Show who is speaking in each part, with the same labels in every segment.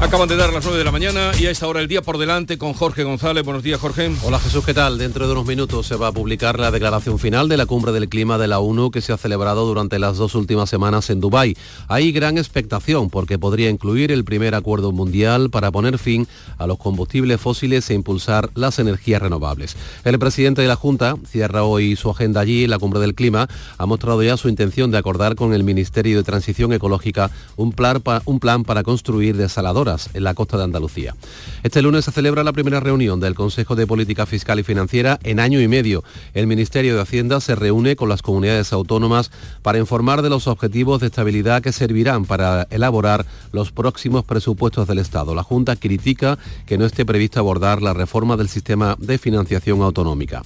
Speaker 1: Acaban de dar las 9 de la mañana y a esta hora el día por delante con Jorge González. Buenos días, Jorge.
Speaker 2: Hola Jesús, ¿qué tal? Dentro de unos minutos se va a publicar la declaración final de la cumbre del clima de la ONU que se ha celebrado durante las dos últimas semanas en Dubái. Hay gran expectación porque podría incluir el primer acuerdo mundial para poner fin a los combustibles fósiles e impulsar las energías renovables. El presidente de la Junta cierra hoy su agenda allí, la cumbre del clima, ha mostrado ya su intención de acordar con el Ministerio de Transición Ecológica un plan, un plan para construir desaladoras en la costa de Andalucía. Este lunes se celebra la primera reunión del Consejo de Política Fiscal y Financiera en año y medio. El Ministerio de Hacienda se reúne con las comunidades autónomas para informar de los objetivos de estabilidad que servirán para elaborar los próximos presupuestos del Estado. La Junta critica que no esté previsto abordar la reforma del sistema de financiación autonómica.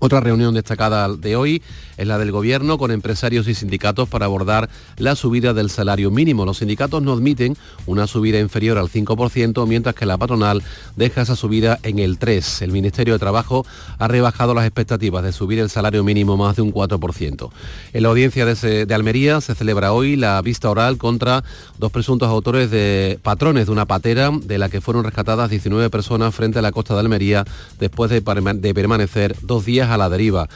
Speaker 2: Otra reunión destacada de hoy es la del Gobierno con empresarios y sindicatos para abordar la subida del salario mínimo. Los sindicatos no admiten una subida inferior al 5%, mientras que la patronal deja esa subida en el 3%. El Ministerio de Trabajo ha rebajado las expectativas de subir el salario mínimo más de un 4%. En la audiencia de, Almería se celebra hoy la vista oral contra dos presuntos autores de patrones de una patera de la que fueron rescatadas 19 personas frente a la costa de Almería después de, de permanecer dos días a la deriva.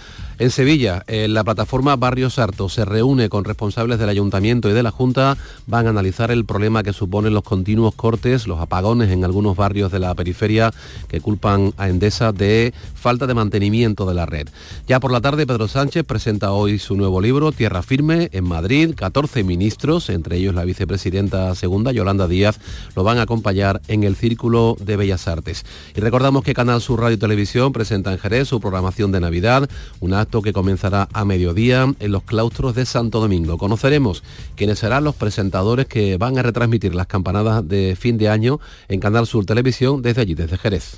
Speaker 2: En Sevilla, la plataforma Barrios Sarto se reúne con responsables del Ayuntamiento y de la Junta. Van a analizar el problema que suponen los continuos cortes, los apagones en algunos barrios de la periferia que culpan a Endesa de falta de mantenimiento de la red. Ya por la tarde, Pedro Sánchez presenta hoy su nuevo libro, Tierra Firme, en Madrid. 14 ministros, entre ellos la vicepresidenta segunda, Yolanda Díaz, lo van a acompañar en el Círculo de Bellas Artes. Y recordamos que Canal Sur Radio y Televisión presenta en Jerez su programación de Navidad, un que comenzará a mediodía en los claustros de Santo Domingo. Conoceremos quiénes serán los presentadores que van a retransmitir las campanadas de fin de año en Canal Sur Televisión desde allí, desde Jerez.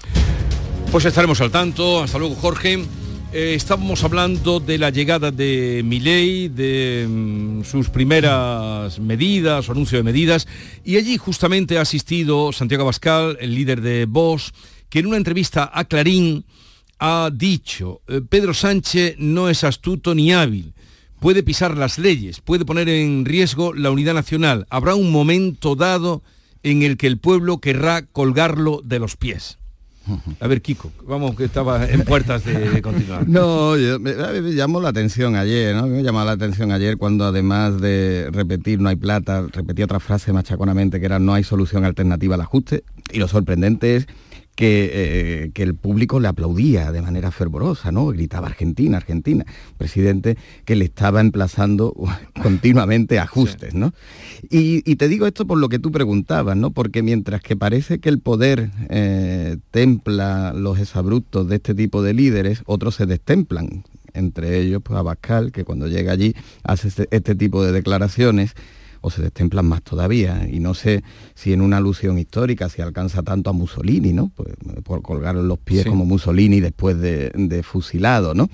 Speaker 1: Pues estaremos al tanto. Hasta luego, Jorge. Eh, estábamos hablando de la llegada de Milei, de mm, sus primeras medidas, o anuncio de medidas, y allí justamente ha asistido Santiago Abascal, el líder de Vox, que en una entrevista a Clarín ha dicho, eh, Pedro Sánchez no es astuto ni hábil, puede pisar las leyes, puede poner en riesgo la unidad nacional. Habrá un momento dado en el que el pueblo querrá colgarlo de los pies. A ver, Kiko, vamos que estaba en puertas de, continuar.
Speaker 3: No, me, llamó la atención ayer, ¿no? Me llamó la atención ayer cuando además de repetir no hay plata, repetía otra frase machaconamente que era no hay solución alternativa al ajuste. Y lo sorprendente es eh, que, el público le aplaudía de manera fervorosa, ¿no? Gritaba Argentina, Argentina. Presidente que le estaba emplazando continuamente ajustes, ¿no? Y, te digo esto por lo que tú preguntabas, ¿no? Porque mientras que parece que el poder eh, templa los exabruptos de este tipo de líderes, otros se destemplan. Entre ellos, pues Abascal, que cuando llega allí hace este, este tipo de declaraciones o se destemplan más todavía. Y no sé si en una alusión histórica se alcanza tanto a Mussolini, ¿no? Pues, por colgar los pies como Mussolini después de, fusilado, ¿no?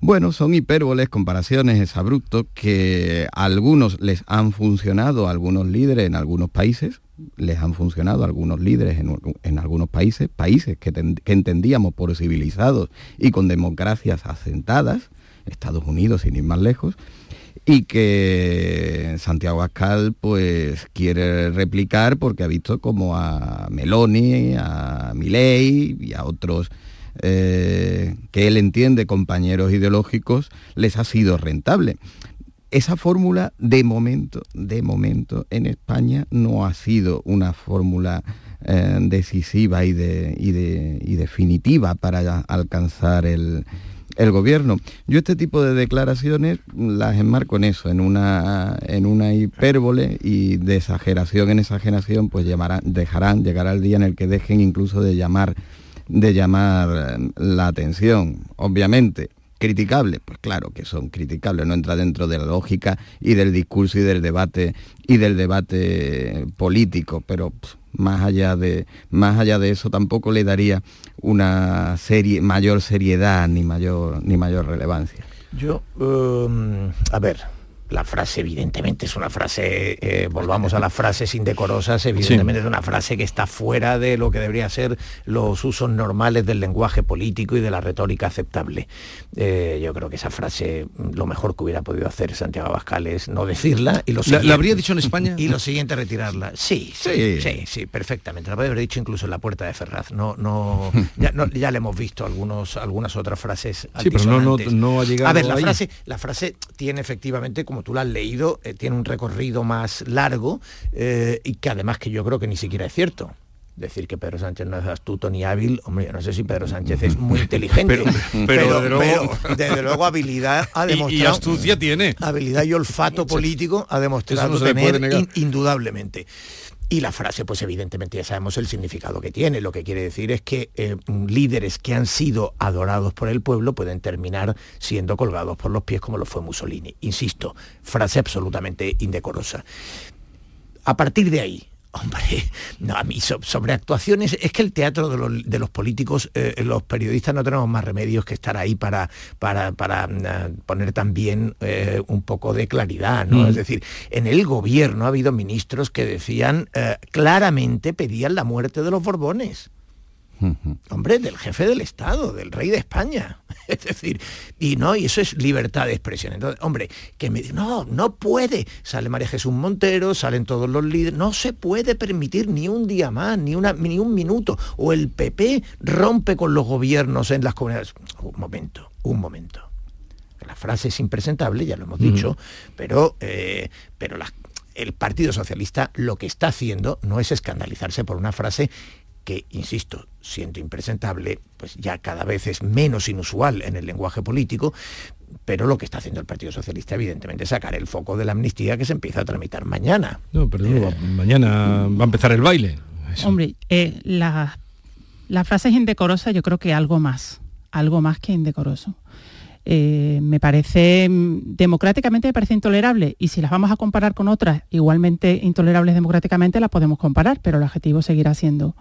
Speaker 3: Bueno, son hipérboles, comparaciones, exabruptos que a algunos les han funcionado, a algunos líderes en algunos países, les han funcionado a algunos líderes en, algunos países, países que, que, entendíamos por civilizados y con democracias asentadas, Estados Unidos sin ir más lejos, y que Santiago Ascal pues quiere replicar porque ha visto como a Meloni, a Milei y a otros eh, que él entiende compañeros ideológicos les ha sido rentable. Esa fórmula de momento, de momento en España no ha sido una fórmula eh, decisiva y, y definitiva para alcanzar el, el gobierno. Yo este tipo de declaraciones las enmarco en eso, en una, en una hipérbole y de exageración en exageración, pues llamarán, dejarán, llegar al día en el que dejen incluso de llamar, de llamar la atención. Obviamente, criticables, pues claro que son criticables, no entra dentro de la lógica y del discurso y del debate y del debate político, pero más allá de más allá de eso tampoco le daría una serie mayor seriedad ni mayor ni mayor relevancia.
Speaker 4: Yo um, a ver, la frase evidentemente es una frase, eh, volvamos a las frases indecorosas, evidentemente es una frase que está fuera de lo que debería ser los usos normales del lenguaje político y de la retórica aceptable. Eh, yo creo que esa frase lo mejor que hubiera podido hacer Santiago Abascal es no decirla y lo
Speaker 1: ¿La, habría dicho en España?
Speaker 4: Y lo siguiente retirarla. Sí, sí, sí, sí, perfectamente. La podría haber dicho incluso en la puerta de Ferraz. No, no, ya, le hemos visto algunos, algunas otras frases.
Speaker 1: Sí, pero no, no, ha llegado.
Speaker 4: A ver, la frase, la frase tiene efectivamente como como tú lo has leído, eh, tiene un recorrido más largo eh, y que además que yo creo que ni siquiera es cierto. Decir que Pedro Sánchez no es astuto ni hábil, hombre, yo no sé si Pedro Sánchez es muy inteligente, pero, desde, luego, habilidad ha demostrado...
Speaker 1: Y, astucia tiene.
Speaker 4: Habilidad y olfato político ha demostrado tener indudablemente. Y la frase, pues evidentemente ya sabemos el significado que tiene. Lo que quiere decir es que eh, líderes que han sido adorados por el pueblo pueden terminar siendo colgados por los pies como lo fue Mussolini. Insisto, frase absolutamente indecorosa. A partir de ahí, Hombre, no, a mí sobre actuaciones, es que el teatro de los, políticos, eh, los periodistas no tenemos más remedios que estar ahí para, para, mm, poner también eh, un poco de claridad, ¿no? Mm. Es decir, en el gobierno ha habido ministros que decían eh, claramente, pedían la muerte de los Borbones. Hombre, del jefe del Estado, del rey de España. Es decir, y no, y eso es libertad de expresión. Entonces, hombre, que me no, no puede. Sale María Jesús Montero, salen todos los líderes. No se puede permitir ni un día más, ni, una, ni un minuto. O el PP rompe con los gobiernos en las comunidades. Un momento, un momento. La frase es impresentable, ya lo hemos dicho, pero, eh, pero el Partido Socialista lo que está haciendo no es escandalizarse por una frase que, insisto, siento impresentable, pues ya cada vez es menos inusual en el lenguaje político, pero lo que está haciendo el Partido Socialista, evidentemente, es sacar el foco de la amnistía que se empieza a tramitar mañana.
Speaker 1: No, pero mañana va a empezar el baile.
Speaker 5: Hombre, eh, la, la, frase es indecorosa, yo creo que algo más, algo más que indecoroso. Eh, me parece, mm, democráticamente me parece intolerable y si las vamos a comparar con otras igualmente intolerables democráticamente, las podemos comparar, pero el objetivo seguirá siendo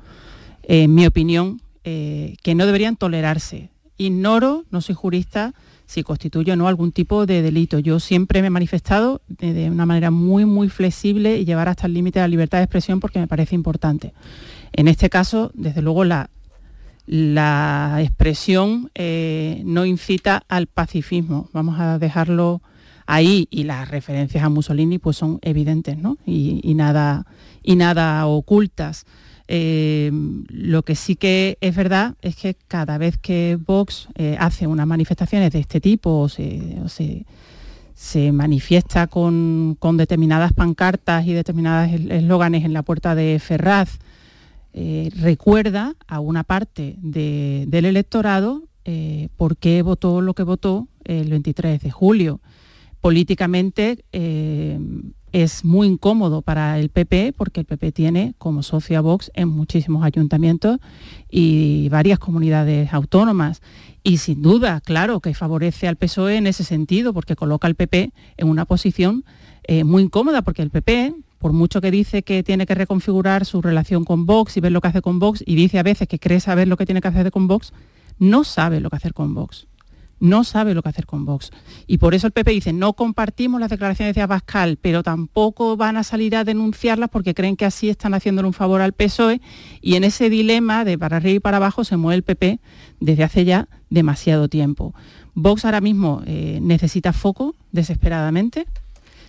Speaker 5: en mi opinión, eh, que no deberían tolerarse. Ignoro, no soy jurista, si constituye o no algún tipo de delito. Yo siempre me he manifestado de, una manera muy, muy flexible y llevar hasta el límite la libertad de expresión porque me parece importante. En este caso, desde luego, la, la expresión eh, no incita al pacifismo. Vamos a dejarlo ahí y las referencias a Mussolini pues son evidentes ¿no? y, nada, y nada ocultas. Eh, lo que sí que es verdad es que cada vez que Vox eh, hace unas manifestaciones de este tipo o se, manifiesta con, determinadas pancartas y determinados eslóganes en la puerta de Ferraz, eh, recuerda a una parte del electorado por qué votó lo que votó el 23 de julio. Políticamente es muy incómodo para el PP porque el PP tiene como socio a Vox en muchísimos ayuntamientos y varias comunidades autónomas. Y sin duda, claro, que favorece al PSOE en ese sentido porque coloca al PP en una posición eh, muy incómoda porque el PP, por mucho que dice que tiene que reconfigurar su relación con Vox y ver lo que hace con Vox, y dice a veces que cree saber lo que tiene que hacer con Vox, no sabe lo que hacer con Vox no sabe lo que hacer con Vox. Y por eso el PP dice, no compartimos las declaraciones de Abascal, pero tampoco van a salir a denunciarlas porque creen que así están haciéndole un favor al PSOE. Y en ese dilema de para arriba y para abajo se mueve el PP desde hace ya demasiado tiempo. Vox ahora mismo eh, necesita foco desesperadamente,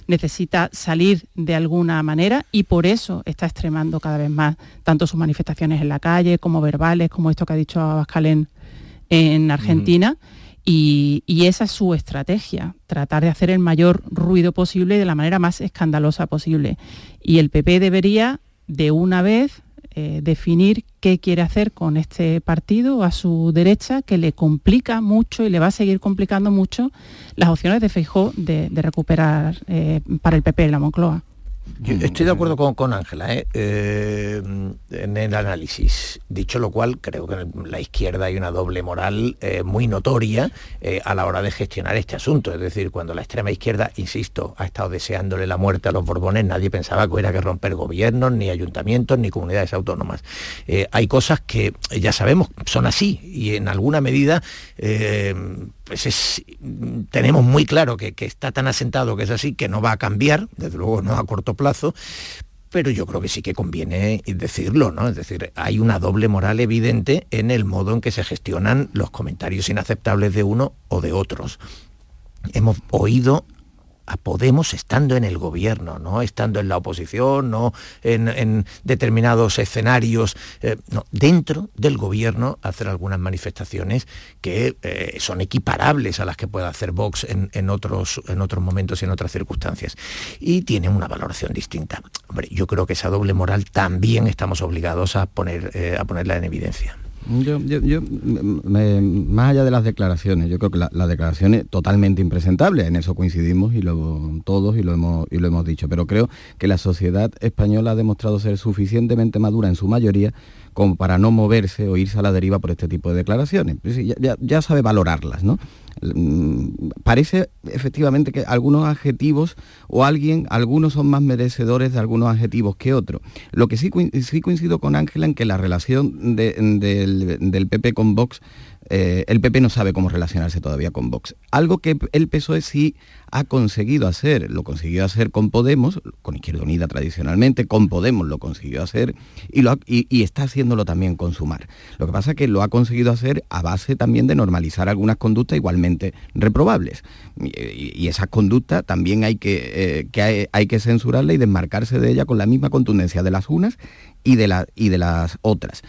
Speaker 5: necesita salir de alguna manera y por eso está extremando cada vez más tanto sus manifestaciones en la calle como verbales, como esto que ha dicho Abascal en, Argentina. Y, esa es su estrategia, tratar de hacer el mayor ruido posible de la manera más escandalosa posible. Y el PP debería, de una vez, eh, definir qué quiere hacer con este partido a su derecha, que le complica mucho y le va a seguir complicando mucho las opciones de Feijó de, recuperar eh, para el PP la Moncloa
Speaker 4: estoy de acuerdo con Ángela ¿eh? Eh, en el análisis. Dicho lo cual, creo que en la izquierda hay una doble moral eh, muy notoria a la hora de gestionar este asunto. Es decir, cuando la extrema izquierda, insisto, ha estado deseándole la muerte a los Borbones, nadie pensaba que hubiera que romper gobiernos, ni ayuntamientos, ni comunidades autónomas. hay cosas que ya sabemos son así y en alguna medida pues tenemos muy claro que, que, está tan asentado que es así, que no va a cambiar, desde luego no a corto plazo, pero yo creo que sí que conviene decirlo, ¿no? Es decir, hay una doble moral evidente en el modo en que se gestionan los comentarios inaceptables de uno o de otros. Hemos oído Podemos estando en el gobierno, no estando en la oposición, no en, determinados escenarios, eh, no, dentro del gobierno hacer algunas manifestaciones que eh, son equiparables a las que puede hacer Vox en, otros, en otros momentos y en otras circunstancias. Y tienen una valoración distinta. Hombre, yo creo que esa doble moral también estamos obligados a, poner, eh, a ponerla en evidencia.
Speaker 3: Yo, más allá de las declaraciones, yo creo que la, declaración es totalmente impresentable, en eso coincidimos y lo, todos y lo, hemos, y lo hemos dicho, pero creo que la sociedad española ha demostrado ser suficientemente madura en su mayoría como para no moverse o irse a la deriva por este tipo de declaraciones. Ya, ya sabe valorarlas, ¿no? Mm, parece efectivamente que algunos adjetivos o alguien, algunos son más merecedores de algunos adjetivos que otros. Lo que sí, sí coincido con Ángela en que la relación del, del PP con Vox eh, el PP no sabe cómo relacionarse todavía con Vox. Algo que el PSOE sí ha conseguido hacer, lo consiguió hacer con Podemos, con Izquierda Unida tradicionalmente, con Podemos lo consiguió hacer y, está haciéndolo también con Sumar. Lo que pasa es que lo ha conseguido hacer a base también de normalizar algunas conductas igualmente reprobables. Y, esas conductas también hay que, eh, hay, que censurarla y desmarcarse de ella con la misma contundencia de las unas y de, y de las otras.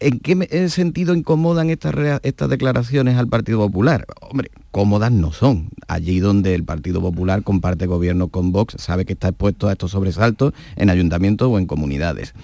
Speaker 3: ¿En qué sentido incomodan estas, estas declaraciones al Partido Popular? Hombre, cómodas no son. Allí donde el Partido Popular comparte gobierno con Vox, sabe que está expuesto a estos sobresaltos en ayuntamientos o en comunidades.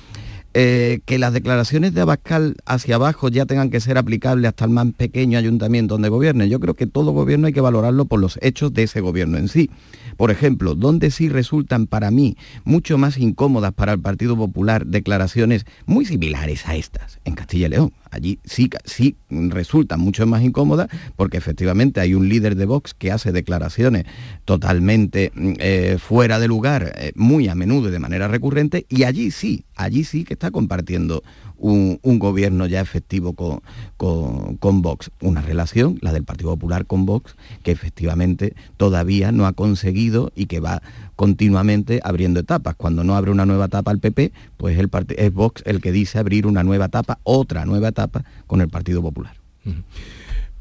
Speaker 3: Eh, que las declaraciones de Abascal hacia abajo ya tengan que ser aplicables hasta el más pequeño ayuntamiento donde gobierne. Yo creo que todo gobierno hay que valorarlo por los hechos de ese gobierno en sí. Por ejemplo, donde sí resultan para mí mucho más incómodas para el Partido Popular declaraciones muy similares a estas en Castilla y León. Allí sí, sí resultan mucho más incómodas porque efectivamente hay un líder de Vox que hace declaraciones totalmente mm, eh, fuera de lugar, eh, muy a menudo y de manera recurrente, y allí sí, allí sí que está compartiendo un, gobierno ya efectivo con, con, Vox. Una relación, la del Partido Popular con Vox, que efectivamente todavía no ha conseguido y que va continuamente abriendo etapas. Cuando no abre una nueva etapa al PP, pues el es Vox el que dice abrir una nueva etapa, otra nueva etapa con el Partido Popular.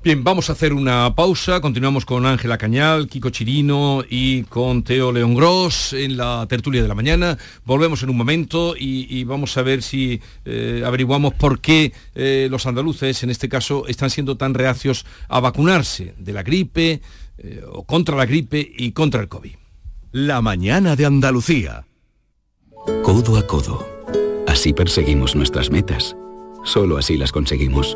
Speaker 1: Bien, vamos a hacer una pausa. Continuamos con Ángela Cañal, Kiko Chirino y con Teo León Gross en la tertulia de la mañana. Volvemos en un momento y, vamos a ver si eh, averiguamos por qué eh, los andaluces, en este caso, están siendo tan reacios a vacunarse de la gripe eh, o contra la gripe y contra el COVID.
Speaker 6: La mañana de Andalucía.
Speaker 7: Codo a codo. Así perseguimos nuestras metas. Solo así las conseguimos.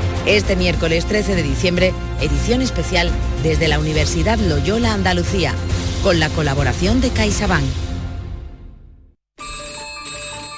Speaker 8: Este miércoles 13 de diciembre, edición especial desde la Universidad Loyola Andalucía, con la colaboración de CaixaBank.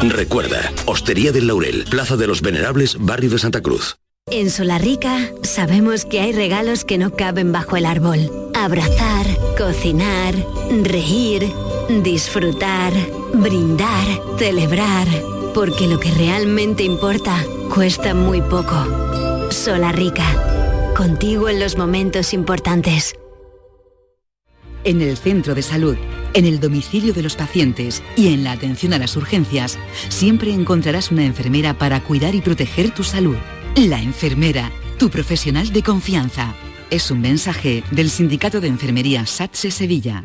Speaker 9: Recuerda, Hostería del Laurel, Plaza de los Venerables, Barrio de Santa Cruz.
Speaker 10: En Solarrica sabemos que hay regalos que no caben bajo el árbol. Abrazar, cocinar, reír, disfrutar, brindar, celebrar. Porque lo que realmente importa cuesta muy poco. Solarrica, contigo en los momentos importantes.
Speaker 11: En el centro de salud en el domicilio de los pacientes y en la atención a las urgencias, siempre encontrarás una enfermera para cuidar y proteger tu salud. La enfermera, tu profesional de confianza. Es un mensaje del Sindicato de Enfermería SATSE Sevilla.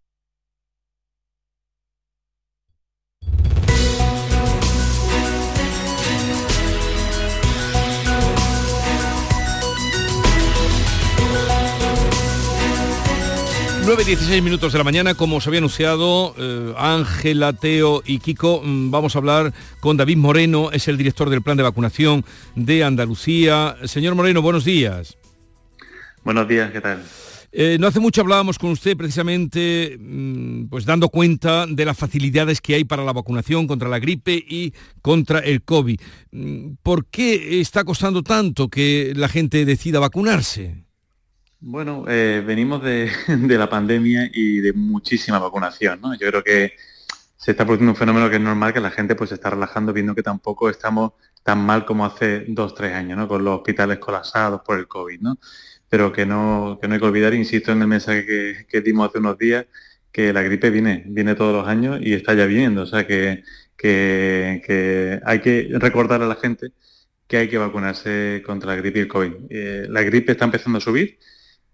Speaker 1: 9.16 minutos de la mañana, como os había anunciado, eh, Ángela, Teo y Kiko, mm, vamos a hablar con David Moreno, es el director del plan de vacunación de Andalucía. Señor Moreno, buenos días.
Speaker 12: Buenos días, ¿qué tal?
Speaker 1: Eh, no hace mucho hablábamos con usted precisamente, mm, pues dando cuenta de las facilidades que hay para la vacunación contra la gripe y contra el COVID. Mm, ¿Por qué está costando tanto que la gente decida vacunarse?
Speaker 12: Bueno, eh, venimos de, la pandemia y de muchísima vacunación, ¿no? Yo creo que se está produciendo un fenómeno que es normal, que la gente pues se está relajando viendo que tampoco estamos tan mal como hace dos, tres años, ¿no? Con los hospitales colapsados por el COVID, ¿no? Pero que no, que no hay que olvidar, insisto en el mensaje que, que dimos hace unos días, que la gripe viene, viene todos los años y está ya viniendo. O sea que, que, que hay que recordar a la gente que hay que vacunarse contra la gripe y el COVID. Eh, la gripe está empezando a subir,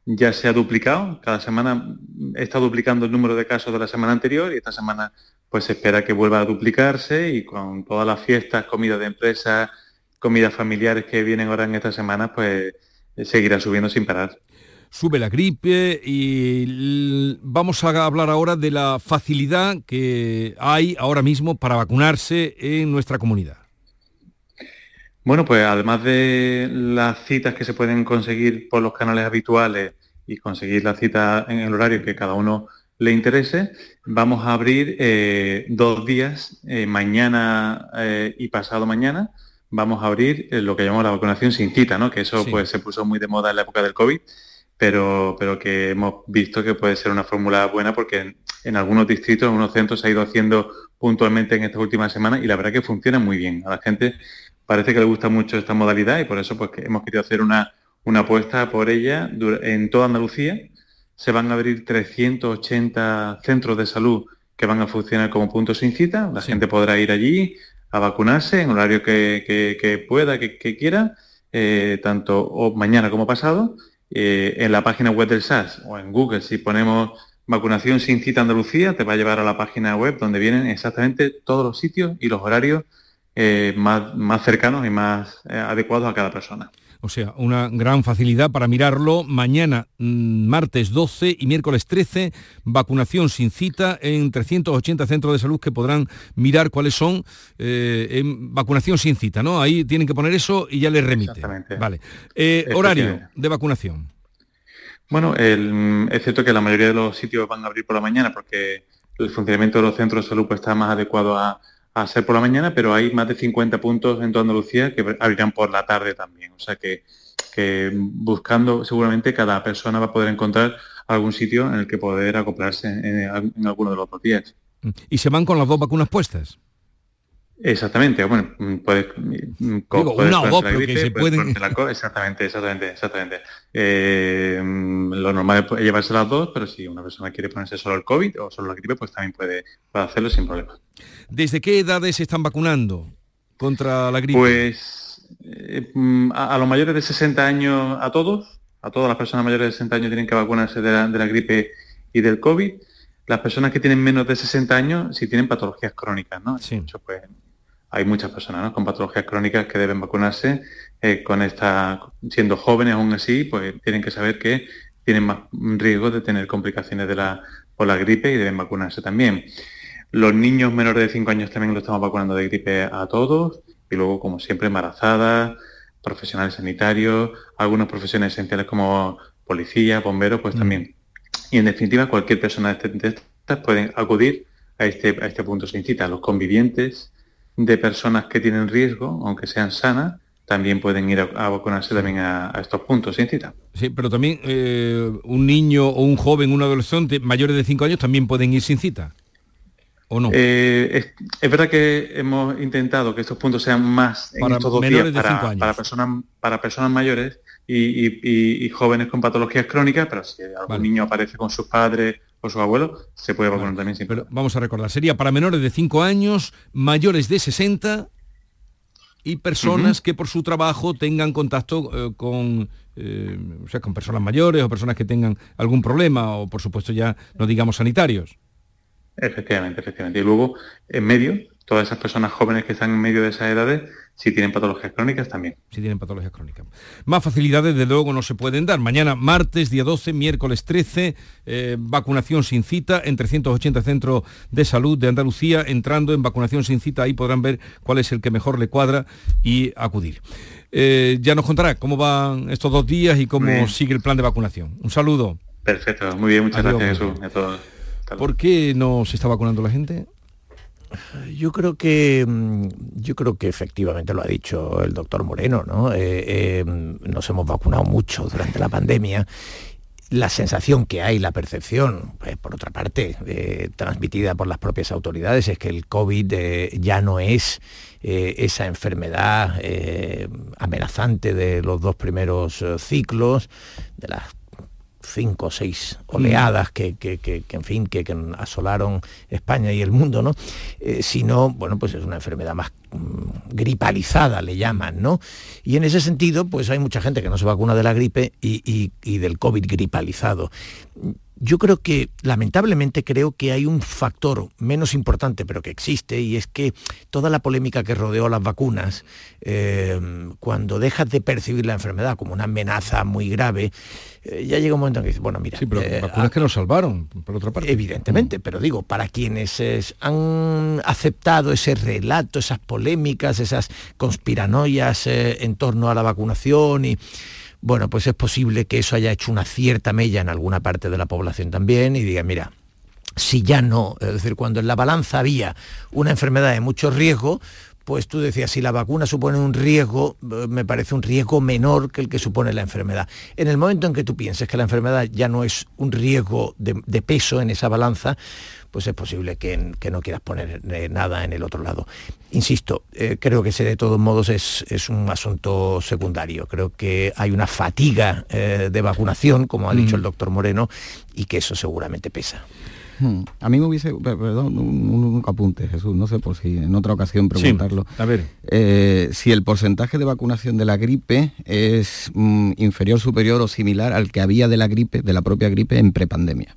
Speaker 12: ya se ha duplicado, cada semana está duplicando el número de casos de la semana anterior y esta semana pues se espera que vuelva a duplicarse y con todas las fiestas, comidas de empresa, comidas familiares que vienen ahora en esta semana, pues seguirá subiendo sin parar.
Speaker 1: Sube la gripe y vamos a hablar ahora de la facilidad que hay ahora mismo para vacunarse en nuestra comunidad.
Speaker 12: Bueno, pues además de las citas que se pueden conseguir por los canales habituales y conseguir la cita en el horario que cada uno le interese, vamos a abrir eh, dos días, eh, mañana eh, y pasado mañana, vamos a abrir lo que llamamos la vacunación sin cita, ¿no? que eso pues se puso muy de moda en la época del COVID, pero, pero que hemos visto que puede ser una fórmula buena porque en, en, algunos distritos, en algunos centros se ha ido haciendo puntualmente en estas últimas semanas y la verdad que funciona muy bien. A la gente parece que le gusta mucho esta modalidad y por eso pues, hemos querido hacer una, una apuesta por ella en toda Andalucía. Se van a abrir 380 centros de salud que van a funcionar como puntos sin cita. La gente podrá ir allí a vacunarse en horario que, pueda, que, quiera, eh, tanto mañana como pasado. Eh, en la página web del SAS o en Google, si ponemos vacunación sin cita Andalucía, te va a llevar a la página web donde vienen exactamente todos los sitios y los horarios eh, más, más, cercanos y más eh, adecuados a cada persona.
Speaker 1: O sea, una gran facilidad para mirarlo. Mañana, mm, martes 12 y miércoles 13, vacunación sin cita en 380 centros de salud que podrán mirar cuáles son eh, en vacunación sin cita, ¿no? Ahí tienen que poner eso y ya les remite.
Speaker 12: Exactamente.
Speaker 1: Vale. Eh, horario de vacunación.
Speaker 12: Bueno, es cierto que la mayoría de los sitios van a abrir por la mañana porque el funcionamiento de los centros de salud pues, está más adecuado a, ser por la mañana, pero hay más de 50 puntos en toda Andalucía que abrirán por la tarde también. O sea que, buscando seguramente cada persona va a poder encontrar algún sitio en el que poder acoplarse en, en alguno de los dos días.
Speaker 1: ¿Y se van con las dos vacunas puestas?
Speaker 12: Exactamente, bueno, puedes, exactamente, exactamente, exactamente. Eh, lo normal es llevarse las dos, pero si una persona quiere ponerse solo el COVID o solo la gripe, pues también puede, hacerlo sin problema.
Speaker 1: ¿Desde qué edades se están vacunando contra la gripe?
Speaker 12: Pues eh, a, los mayores de 60 años, a todos, a todas las personas mayores de 60 años tienen que vacunarse de la, gripe y del COVID. Las personas que tienen menos de 60 años, si tienen patologías crónicas, ¿no? Sí. pues, hay muchas personas con patologías crónicas que deben vacunarse eh, con esta, siendo jóvenes aún así, pues tienen que saber que tienen más riesgo de tener complicaciones de la, por la gripe y deben vacunarse también. Los niños menores de 5 años también lo estamos vacunando de gripe a todos y luego, como siempre, embarazadas, profesionales sanitarios, algunas profesiones esenciales como policía, bomberos, pues mm. también. Y en definitiva, cualquier persona de, este, estas pueden acudir a este, a este punto sin cita. Los convivientes, de personas que tienen riesgo, aunque sean sanas, también pueden ir a, vacunarse también a, estos puntos sin cita.
Speaker 1: Sí, pero también eh, un niño o un joven, un adolescente mayores de 5 años también pueden ir sin cita. ¿O no?
Speaker 12: Eh, es, verdad que hemos intentado que estos puntos sean más en estos dos días para, personas, para personas mayores y, jóvenes con patologías crónicas, pero si algún niño aparece con sus padres o su abuelo, se puede vacunar también sin
Speaker 1: Pero vamos a recordar, sería para menores de 5 años, mayores de 60 y personas que por su trabajo tengan contacto eh, con, eh, o sea, con personas mayores o personas que tengan algún problema o por supuesto ya no digamos sanitarios.
Speaker 12: Efectivamente, efectivamente. Y luego, en medio, todas esas personas jóvenes que están en medio de esas edades si tienen patologías crónicas también.
Speaker 1: Si tienen patologías crónicas. Más facilidades de luego no se pueden dar. Mañana martes, día 12, miércoles 13, eh, vacunación sin cita en 380 centros de salud de Andalucía. Entrando en vacunación sin cita, ahí podrán ver cuál es el que mejor le cuadra y acudir. Eh, ya nos contará cómo van estos dos días y cómo sigue el plan de vacunación. Un saludo.
Speaker 12: Perfecto, muy bien, muchas gracias Jesús. A todos.
Speaker 1: ¿Por qué no se está vacunando la gente?
Speaker 4: Yo creo que mm, yo creo que efectivamente lo ha dicho el doctor Moreno, ¿no? Eh, eh, nos hemos vacunado mucho durante la pandemia. La sensación que hay, la percepción, pues, por otra parte, eh, transmitida por las propias autoridades, es que el COVID ya no es esa enfermedad amenazante de los dos primeros ciclos, de las cinco o seis oleadas que, en fin, que, asolaron España y el mundo, ¿no? Eh, sino, bueno, pues es una enfermedad más mm, gripalizada, le llaman, ¿no? Y en ese sentido, pues hay mucha gente que no se vacuna de la gripe y, y del COVID gripalizado yo creo que, lamentablemente, creo que hay un factor menos importante, pero que existe, y es que toda la polémica que rodeó las vacunas, eh, cuando dejas de percibir la enfermedad como una amenaza muy grave, eh, ya llega un momento en que dices, bueno, mira...
Speaker 1: Sí, pero eh, vacunas que nos salvaron, por otra parte.
Speaker 4: Evidentemente, pero digo, para quienes han aceptado ese relato, esas polémicas, esas conspiranoias en torno a la vacunación y bueno, pues es posible que eso haya hecho una cierta mella en alguna parte de la población también y diga, mira, si ya no, es decir, cuando en la balanza había una enfermedad de mucho riesgo, pues tú decías, si la vacuna supone un riesgo, eh, me parece un riesgo menor que el que supone la enfermedad. En el momento en que tú pienses que la enfermedad ya no es un riesgo de, peso en esa balanza, pues es posible que, no quieras poner eh, nada en el otro lado. Insisto, eh, creo que ese de todos modos es, un asunto secundario. Creo que hay una fatiga eh, de vacunación, como ha dicho el doctor Moreno, y que eso seguramente pesa.
Speaker 3: Hmm. A mí me hubiese, perdón, un, apunte, Jesús, no sé por si en otra ocasión preguntarlo.
Speaker 1: a ver.
Speaker 3: si el porcentaje de vacunación de la gripe es mm, inferior, superior o similar al que había de la gripe, de la propia gripe en prepandemia.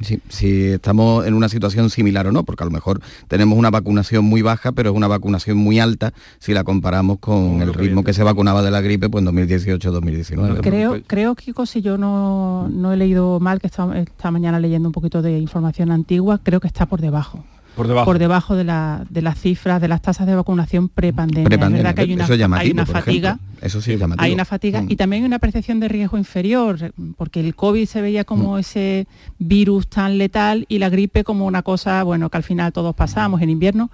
Speaker 3: Sí, si estamos en una situación similar o no, porque a lo mejor tenemos una vacunación muy baja, pero es una vacunación muy alta si la comparamos con el ritmo que se vacunaba de la gripe pues, en 2018-2019.
Speaker 5: Creo, creo, Kiko, si yo no, no he leído mal, que esta mañana leyendo un poquito de información antigua, creo que está por debajo por debajo, de, la, de las cifras, de las tasas de vacunación prepandemia.
Speaker 3: Pre es verdad que hay una,
Speaker 5: hay una fatiga.
Speaker 3: Eso sí
Speaker 5: Hay una fatiga mm. y también hay una percepción de riesgo inferior, porque el COVID se veía como mm. ese virus tan letal y la gripe como una cosa, bueno, que al final todos pasamos en invierno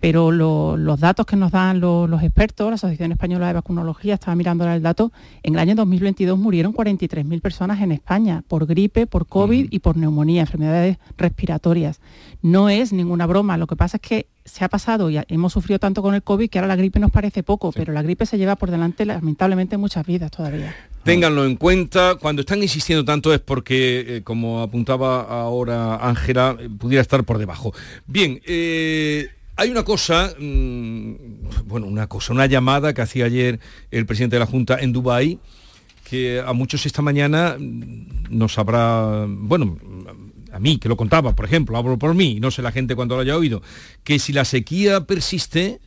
Speaker 5: pero los datos que nos dan los, expertos, la Asociación Española de Vacunología, estaba mirando el dato, en el año 2022 murieron 43.000 personas en España por gripe, por COVID y por neumonía, enfermedades respiratorias. No es ninguna broma, lo que pasa es que se ha pasado y hemos sufrido tanto con el COVID que ahora la gripe nos parece poco, pero la gripe se lleva por delante lamentablemente muchas vidas todavía.
Speaker 1: Ténganlo en cuenta, cuando están insistiendo tanto es porque, eh, como apuntaba ahora Ángela, eh, pudiera estar por debajo. Bien, eh, hay una cosa, mm, bueno, una cosa, una llamada que hacía ayer el presidente de la Junta en Dubái, que a muchos esta mañana mm, nos habrá, bueno, a mí que lo contaba, por ejemplo, hablo por mí, no sé la gente cuando lo haya oído, que si la sequía persiste,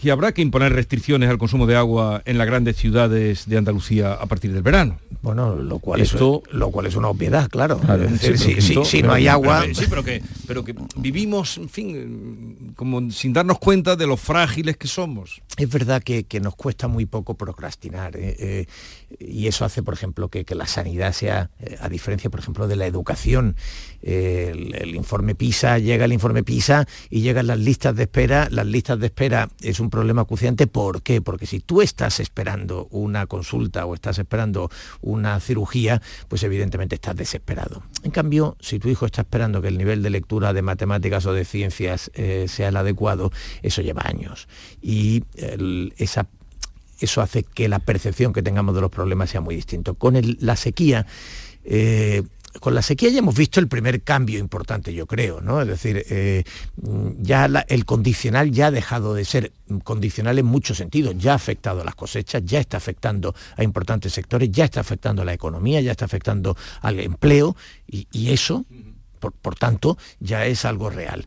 Speaker 1: que habrá que imponer restricciones al consumo de agua en las grandes ciudades de Andalucía a partir del verano.
Speaker 4: Bueno, lo cual, Esto, es, lo cual es una obviedad, claro. si, no hay agua...
Speaker 1: Sí, pero que, pero que vivimos, en fin, como sin darnos cuenta de lo frágiles que somos.
Speaker 4: Es verdad que, nos cuesta muy poco procrastinar ¿eh? Eh, y eso hace, por ejemplo, que, la sanidad sea, eh, a diferencia, por ejemplo, de la educación, el, informe PISA, llega el informe PISA y llegan las listas de espera. Las listas de espera es un problema acuciante. ¿Por qué? Porque si tú estás esperando una consulta o estás esperando una cirugía, pues evidentemente estás desesperado. En cambio, si tu hijo está esperando que el nivel de lectura de matemáticas o de ciencias eh, sea el adecuado, eso lleva años. Y eso hace que la percepción que tengamos de los problemas sea muy distinto. Con la sequía, eh, con la sequía ya hemos visto el primer cambio importante, yo creo, ¿no? Es decir, eh, ya el condicional ya ha dejado de ser condicional en muchos sentidos, ya ha afectado a las cosechas, ya está afectando a importantes sectores, ya está afectando a la economía, ya está afectando al empleo y, eso, por, por tanto, ya es algo real.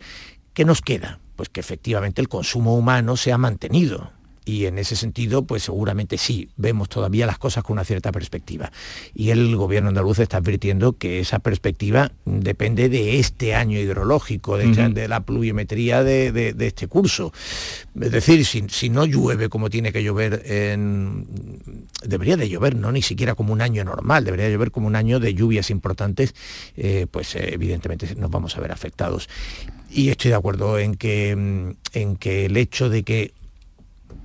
Speaker 4: ¿Qué nos queda? Pues que efectivamente el consumo humano se ha mantenido y en ese sentido, pues seguramente sí, vemos todavía las cosas con una cierta perspectiva. Y el gobierno andaluz está advirtiendo que esa perspectiva depende de este año hidrológico, de, la pluviometría de, este curso. Es decir, si, no llueve como tiene que llover, en, debería de llover, no ni siquiera como un año normal, debería llover como un año de lluvias importantes, eh, pues eh, evidentemente nos vamos a ver afectados. Y estoy de acuerdo en que, en que el hecho de que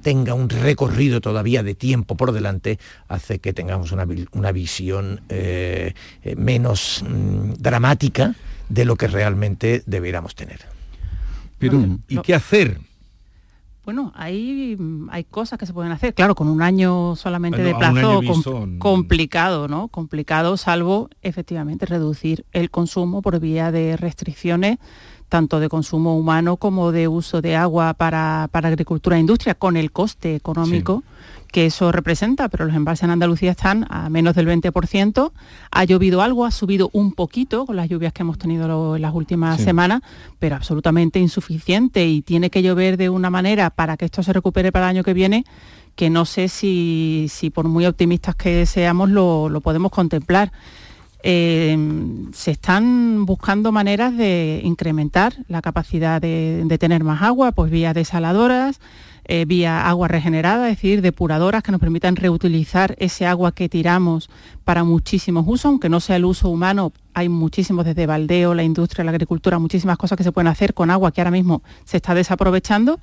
Speaker 4: tenga un recorrido todavía de tiempo por delante, hace que tengamos una, visión eh, eh, menos mm, dramática de lo que realmente debiéramos tener.
Speaker 1: ¿y qué hacer?
Speaker 5: Bueno, hay, hay cosas que se pueden hacer, claro, con un año solamente de plazo complicado, ¿no? Complicado, salvo efectivamente reducir el consumo por vía de restricciones tanto de consumo humano como de uso de agua para, agricultura e industria, con el coste económico que eso representa, pero los embalses en Andalucía están a menos del 20%. Ha llovido algo, ha subido un poquito con las lluvias que hemos tenido en las últimas semanas, pero absolutamente insuficiente y tiene que llover de una manera para que esto se recupere para el año que viene que no sé si, si por muy optimistas que seamos lo, lo podemos contemplar. Em, se están buscando maneras de incrementar la capacidad de, tener más agua, pues vía desaladoras, eh, vía agua regenerada, es decir, depuradoras que nos permitan reutilizar ese agua que tiramos para muchísimos usos, aunque no sea el uso humano, hay muchísimos desde baldeo, la industria, la agricultura, muchísimas cosas que se pueden hacer con agua que ahora mismo se está desaprovechando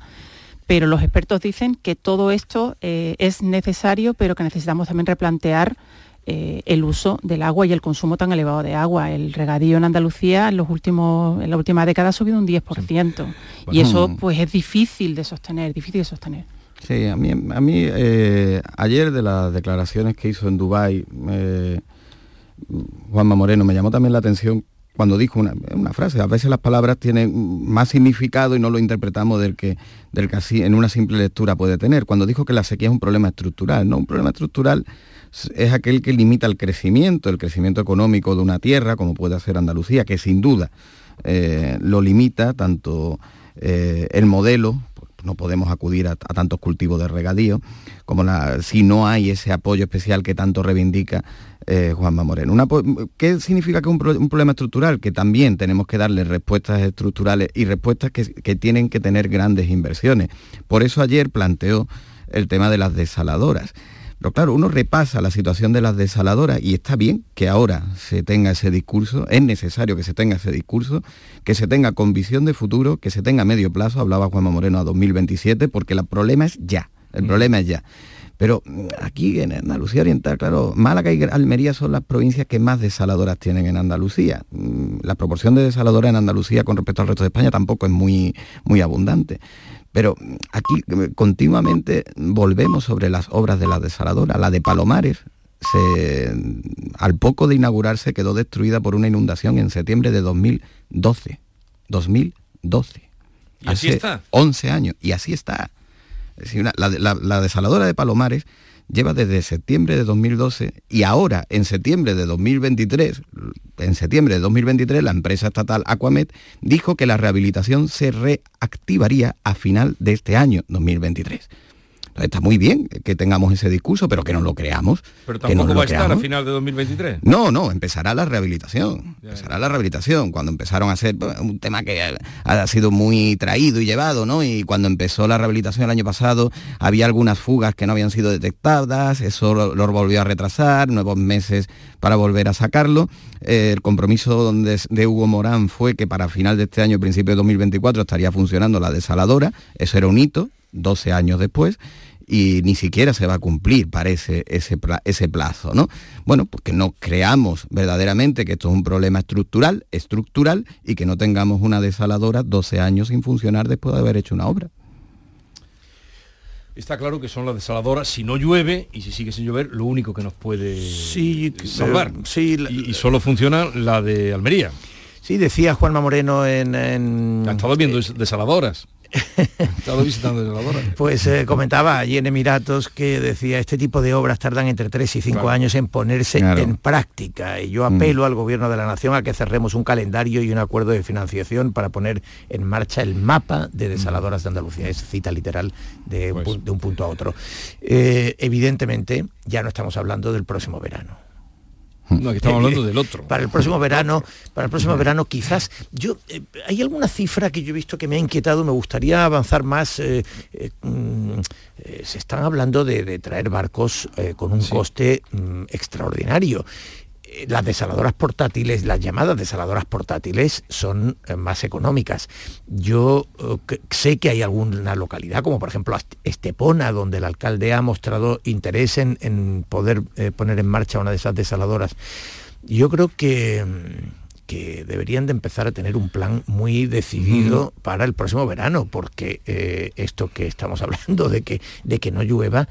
Speaker 5: pero los expertos dicen que todo esto eh, es necesario, pero que necesitamos también replantear eh, el uso del agua y el consumo tan elevado de agua. El regadío en Andalucía en, los últimos, en la última década ha subido un 10%. Y eso pues es difícil de sostener, difícil de sostener.
Speaker 3: Sí, a mí, a mí eh, ayer de las declaraciones que hizo en Dubái eh, Juanma Moreno, me llamó también la atención cuando dijo una, frase. A veces las palabras tienen más significado y no lo interpretamos del que, del que así en una simple lectura puede tener. Cuando dijo que la sequía es un problema estructural, ¿no? Un problema estructural es aquel que limita el crecimiento, el crecimiento económico de una tierra, como puede ser Andalucía, que sin duda eh, lo limita tanto eh, el modelo, no podemos acudir a, tantos cultivos de regadío, como la, si no hay ese apoyo especial que tanto reivindica eh, Juanma Moreno. ¿Qué significa que es un, problema estructural? Que también tenemos que darle respuestas estructurales y respuestas que, que tienen que tener grandes inversiones. Por eso ayer planteó el tema de las desaladoras. Pero claro, uno repasa la situación de las desaladoras y está bien que ahora se tenga ese discurso, es necesario que se tenga ese discurso, que se tenga con visión de futuro, que se tenga a medio plazo, hablaba Juanma Moreno a 2027, porque el problema es ya, el problema es ya. Pero mm, aquí en Andalucía Oriental, claro, Málaga y Almería son las provincias que más desaladoras tienen en Andalucía. Mm, la proporción de desaladoras en Andalucía con respecto al resto de España tampoco es muy, muy abundante. Pero aquí continuamente volvemos sobre las obras de la desaladora. La de Palomares, al poco de inaugurarse, quedó destruida por una inundación en septiembre de 2012. 2012.
Speaker 1: ¿Y así está?
Speaker 3: 11 años. Y así está. la desaladora de Palomares lleva desde septiembre de 2012 y ahora, en septiembre de 2023, en septiembre de 2023, la empresa estatal Aquamed dijo que la rehabilitación se reactivaría a final de este año 2023 está muy bien que tengamos ese discurso, pero que no lo creamos.
Speaker 1: Pero tampoco va a estar a final de 2023.
Speaker 3: No, no, empezará la rehabilitación. empezará la rehabilitación. Cuando empezaron a hacer un tema que ha, sido muy traído y llevado, ¿no? Y cuando empezó la rehabilitación el año pasado, había algunas fugas que no habían sido detectadas, eso lo, volvió a retrasar, nuevos meses para volver a sacarlo. el compromiso de, de Hugo Morán fue que para final de este año, principio de 2024, estaría funcionando la desaladora. Eso era un hito, 12 años después y ni siquiera se va a cumplir, parece, ese, ese plazo, ¿no? Bueno, pues que no creamos verdaderamente que esto es un problema estructural, estructural, y que no tengamos una desaladora 12 años sin funcionar después de haber hecho una obra.
Speaker 1: Está claro que son las desaladoras, si no llueve y si sigue sin llover, lo único que nos puede salvar.
Speaker 4: sí,
Speaker 1: y, solo funciona la de Almería.
Speaker 4: Sí, decía Juanma Moreno en... en...
Speaker 1: Ha estado viendo desaladoras. Estaba visitando
Speaker 4: Pues eh, comentaba allí en Emiratos que decía, este tipo de obras tardan entre 3 y 5 años en ponerse en práctica. Y yo apelo mm. al Gobierno de la Nación a que cerremos un calendario y un acuerdo de financiación para poner en marcha el mapa de desaladoras de Andalucía. Es cita literal de, un, pues. punto a otro. Eh, evidentemente, ya no estamos hablando del próximo verano
Speaker 1: no, aquí estamos hablando del otro.
Speaker 4: Para el próximo verano, para el próximo verano quizás. Yo eh, hay alguna cifra que yo he visto que me ha inquietado, me gustaría avanzar más. Eh, eh, mm, se están hablando de, traer barcos con un coste mm, extraordinario las desaladoras portátiles, las llamadas desaladoras portátiles son eh, más económicas. Yo eh, sé que hay alguna localidad, como por ejemplo Estepona, donde el alcalde ha mostrado interés en, poder eh, poner en marcha una de esas desaladoras. Yo creo que mm, que deberían de empezar a tener un plan muy decidido para el próximo verano, porque esto que estamos hablando de que, de que no llueva,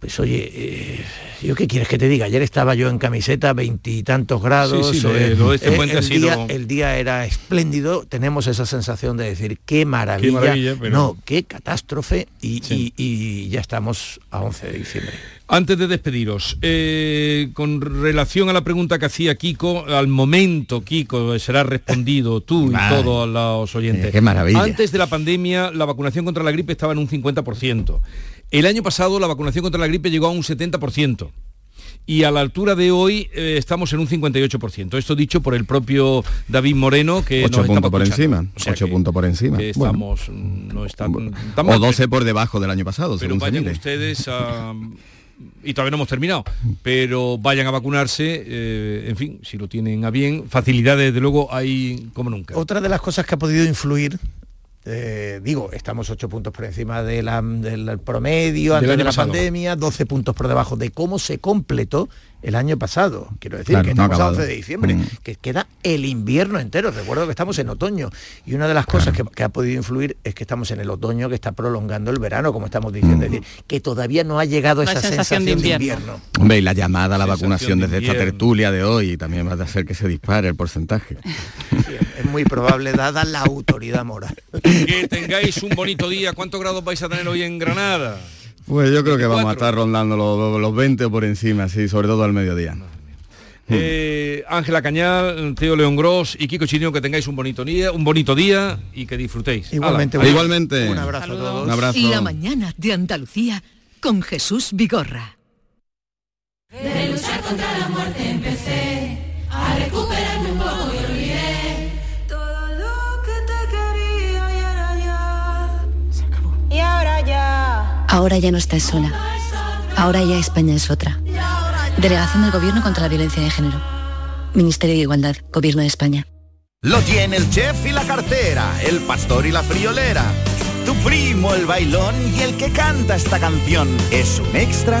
Speaker 4: pues oye, eh, ¿yo qué quieres que te diga? Ayer estaba yo en camiseta, veintitantos grados.
Speaker 1: Eh,
Speaker 4: eh, el, día, era espléndido, tenemos esa sensación de decir, qué maravilla, no, qué catástrofe, y, ya estamos a 11 de diciembre.
Speaker 1: Antes de despediros, con relación a la pregunta que hacía Kiko, al momento, Kiko, será respondido tú y todos los oyentes.
Speaker 3: qué maravilla.
Speaker 1: Antes de la pandemia, la vacunación contra la gripe estaba en un 50%. El año pasado la vacunación contra la gripe llegó a un 70% y a la altura de hoy eh, estamos en un 58%. Esto dicho por el propio David Moreno, que
Speaker 3: 8 puntos por encima. 8 puntos por encima.
Speaker 1: estamos, no
Speaker 3: o 12 por debajo del año pasado.
Speaker 1: Pero vayan ustedes a... Y todavía no hemos terminado, pero vayan a vacunarse, eh, en fin, si lo tienen a bien, facilidades de luego hay como nunca.
Speaker 4: Otra de las cosas que ha podido influir Eh, digo, estamos 8 puntos por encima del promedio antes de la pandemia, 12 puntos por debajo de cómo se completó el año pasado. Quiero decir que estamos a 11 de diciembre, mm. que queda el invierno entero. Recuerdo que estamos en otoño y una de las cosas que, ha podido influir es que estamos en el otoño que está prolongando el verano, como estamos diciendo, es decir, que todavía no ha llegado esa, sensación, de invierno.
Speaker 3: Hombre, y la llamada a la vacunación desde esta tertulia de hoy también va a hacer que se dispare el porcentaje.
Speaker 4: Muy probable dada la autoridad moral.
Speaker 1: Que tengáis un bonito día. ¿Cuántos grados vais a tener hoy en Granada?
Speaker 3: Pues yo creo que vamos a estar rondando los, 20 o por encima, sí, sobre todo al mediodía.
Speaker 1: Eh, Ángela Cañal, Teo León Gross y Kiko Chinión, que tengáis un bonito día, un bonito día y que disfrutéis.
Speaker 3: Igualmente, igualmente.
Speaker 4: Un abrazo a todos.
Speaker 3: Un abrazo.
Speaker 13: La mañana de Andalucía con Jesús Vigorra.
Speaker 14: De luchar contra la muerte empecé Ahora ya
Speaker 15: no estás sola. Ahora ya España es otra. Delegación del Gobierno contra la Violencia de Género. Ministerio de Igualdad, Gobierno de España.
Speaker 16: Lo tiene el chef y la cartera, el pastor y la friolera. Tu primo el bailón y el que canta esta canción es un extra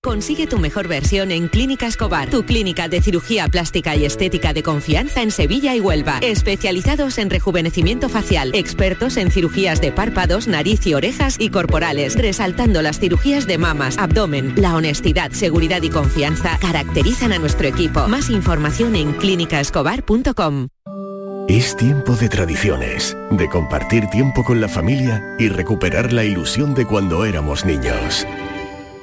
Speaker 13: Consigue tu mejor versión en Clínica Escobar, tu clínica de cirugía plástica y estética de confianza en Sevilla y Huelva. Especializados en rejuvenecimiento facial, expertos en cirugías de párpados, nariz y orejas y corporales, resaltando las cirugías de mamas, abdomen. La honestidad, seguridad y confianza caracterizan a nuestro equipo. Más información en clínicaescobar.com.
Speaker 6: Es tiempo de tradiciones, de compartir tiempo con la familia y recuperar la ilusión de cuando éramos niños.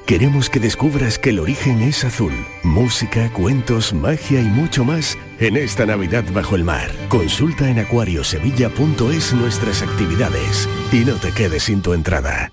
Speaker 6: Queremos que descubras que el origen es azul. Música, cuentos, magia y mucho más en esta Navidad bajo el mar. Consulta en acuariosevilla.es nuestras actividades y no te quedes sin tu entrada.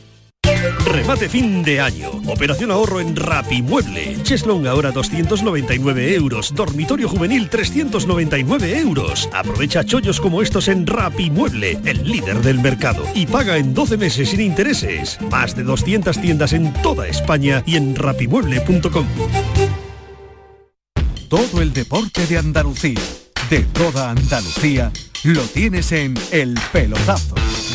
Speaker 6: Remate fin de año. Operación ahorro en Rapimueble. Cheslong ahora 299 euros. Dormitorio juvenil 399 euros. Aprovecha chollos como estos en Rapimueble, el líder del mercado. Y paga en 12 meses sin intereses. Más de 200 tiendas en toda España y en rapimueble.com.
Speaker 17: Todo el deporte de Andalucía, de toda Andalucía, lo tienes en El Pelotazo.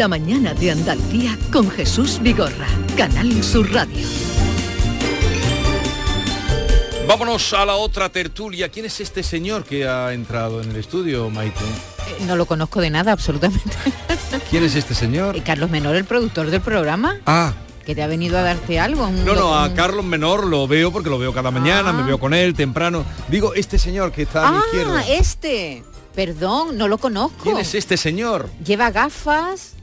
Speaker 18: La Mañana de Andalucía con Jesús Vigorra, Canal Sur Radio.
Speaker 1: Vámonos a la otra tertulia. ¿Quién es este señor que ha entrado en el estudio, Maite?
Speaker 19: Eh, No lo conozco de nada, absolutamente.
Speaker 1: ¿Quién es este señor?
Speaker 19: Eh, Carlos Menor, el productor del programa.
Speaker 1: Ah,
Speaker 19: Que te ha venido a darte algo. un
Speaker 1: no, no, a
Speaker 19: un-
Speaker 1: Carlos Menor lo veo porque lo veo cada mañana, me veo con él temprano. Digo, este señor que está a mi
Speaker 19: Ah,
Speaker 1: izquierda.
Speaker 19: este. Perdón, no lo conozco.
Speaker 1: ¿Quién es este señor?
Speaker 19: Lleva gafas,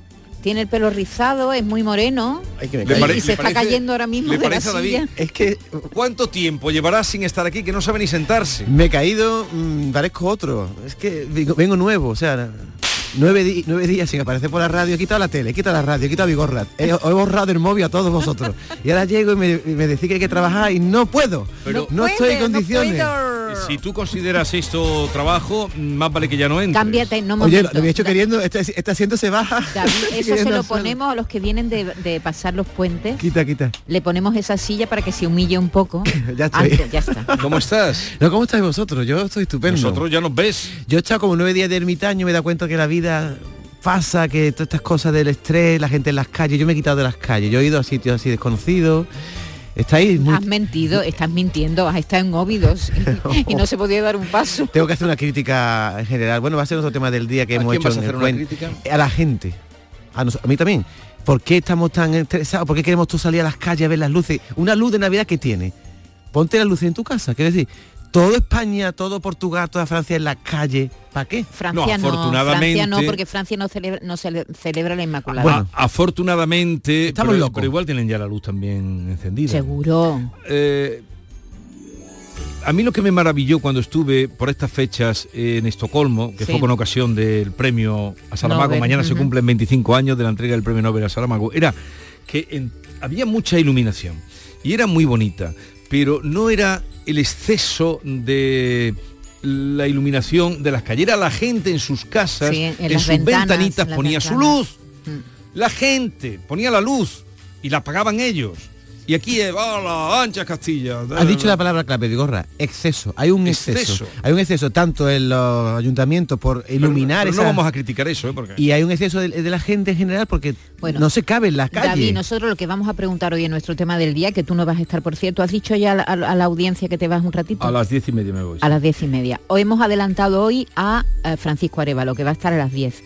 Speaker 19: tiene el pelo rizado, es muy moreno.
Speaker 1: Ay, que me
Speaker 19: y, se
Speaker 1: ¿Le
Speaker 19: está
Speaker 1: parece-
Speaker 19: cayendo ahora mismo
Speaker 1: ¿Le
Speaker 19: de la
Speaker 1: parece a David?
Speaker 19: silla.
Speaker 1: Es que ¿cuánto tiempo llevará sin estar aquí que no sabe ni sentarse?
Speaker 20: Me he caído, mm, parezco otro. Es que vengo, vengo nuevo, o sea, nueve, di- nueve días sin aparecer por la radio. He quitado la tele, he quitado la radio, he quitado. He, he borrado el móvil a todos vosotros. Y ahora llego y me, y me decís que hay que trabajar y no puedo.
Speaker 1: Pero-
Speaker 20: no, estoy en condiciones.
Speaker 1: Si tú consideras esto trabajo, más vale que ya no entres.
Speaker 19: Cámbiate, no
Speaker 20: Oye,
Speaker 19: momento.
Speaker 20: lo, lo había hecho queriendo, este, este asiento se baja.
Speaker 19: David, eso se lo ponemos a los que vienen de, de pasar los puentes.
Speaker 20: Quita, quita.
Speaker 19: Le ponemos esa silla para que se humille un poco.
Speaker 20: Ya estoy.
Speaker 19: Antes, ya está.
Speaker 1: ¿Cómo estás?
Speaker 20: No, ¿cómo estáis vosotros? Yo estoy estupendo.
Speaker 1: Nosotros ya nos ves.
Speaker 20: Yo he estado como nueve días de ermitaño, me he dado cuenta que la vida pasa, que todas estas cosas del estrés, la gente en las calles, yo me he quitado de las calles, yo he ido a sitios así desconocidos. Estáis muy...
Speaker 19: Has mentido, estás mintiendo, has estado en óvidos y, y no se podía dar un paso.
Speaker 20: Tengo que hacer una crítica en general. Bueno, va a ser otro tema del día que
Speaker 1: ¿A
Speaker 20: hemos
Speaker 1: quién
Speaker 20: hecho
Speaker 1: vas a
Speaker 20: en
Speaker 1: una crítica?
Speaker 20: A la gente. A, nos- a mí también. ¿Por qué estamos tan estresados? ¿Por qué queremos tú salir a las calles a ver las luces? Una luz de Navidad que tiene. Ponte la luz en tu casa. Quiero decir, todo España, todo Portugal, toda Francia en la calle. ¿Para qué?
Speaker 19: Francia no, Francia no, porque Francia no celebra, no cele- celebra la Inmaculada.
Speaker 1: A- afortunadamente,
Speaker 20: Estamos
Speaker 1: pero,
Speaker 20: locos.
Speaker 1: pero igual tienen ya la luz también encendida.
Speaker 19: Seguro.
Speaker 1: Eh, a mí lo que me maravilló cuando estuve por estas fechas en Estocolmo, que
Speaker 19: Sí.
Speaker 1: fue con ocasión del premio a Saramago,
Speaker 19: Nobel,
Speaker 1: mañana se cumplen 25 años de la entrega del premio Nobel a Saramago, era que en- había mucha iluminación y era muy bonita, pero no era el exceso de la iluminación de las calles, era la gente en sus casas,
Speaker 19: Sí, en
Speaker 1: sus
Speaker 19: ventanas,
Speaker 1: ventanitas
Speaker 19: en
Speaker 1: ponía su luz. La gente ponía la luz y la apagaban ellos. Y aquí, eh, hola, ancha Castilla.
Speaker 20: Has dicho la palabra clave, Vigorra, exceso. Hay un exceso.
Speaker 1: Exceso.
Speaker 20: Hay un exceso tanto en los ayuntamientos por iluminar
Speaker 1: Pero no vamos a criticar eso, ¿eh? Porque...
Speaker 20: Y hay un exceso de, de la gente en general porque
Speaker 19: Bueno,
Speaker 20: no se cabe en las calles.
Speaker 19: David, nosotros lo que vamos a preguntar hoy en nuestro tema del día, que tú no vas a estar, por cierto, has dicho ya a la, a la audiencia que te vas un ratito.
Speaker 1: A las diez y media me voy.
Speaker 19: A las diez y media. Hoy hemos adelantado hoy a eh, Francisco Arevalo, que va a estar a las 10.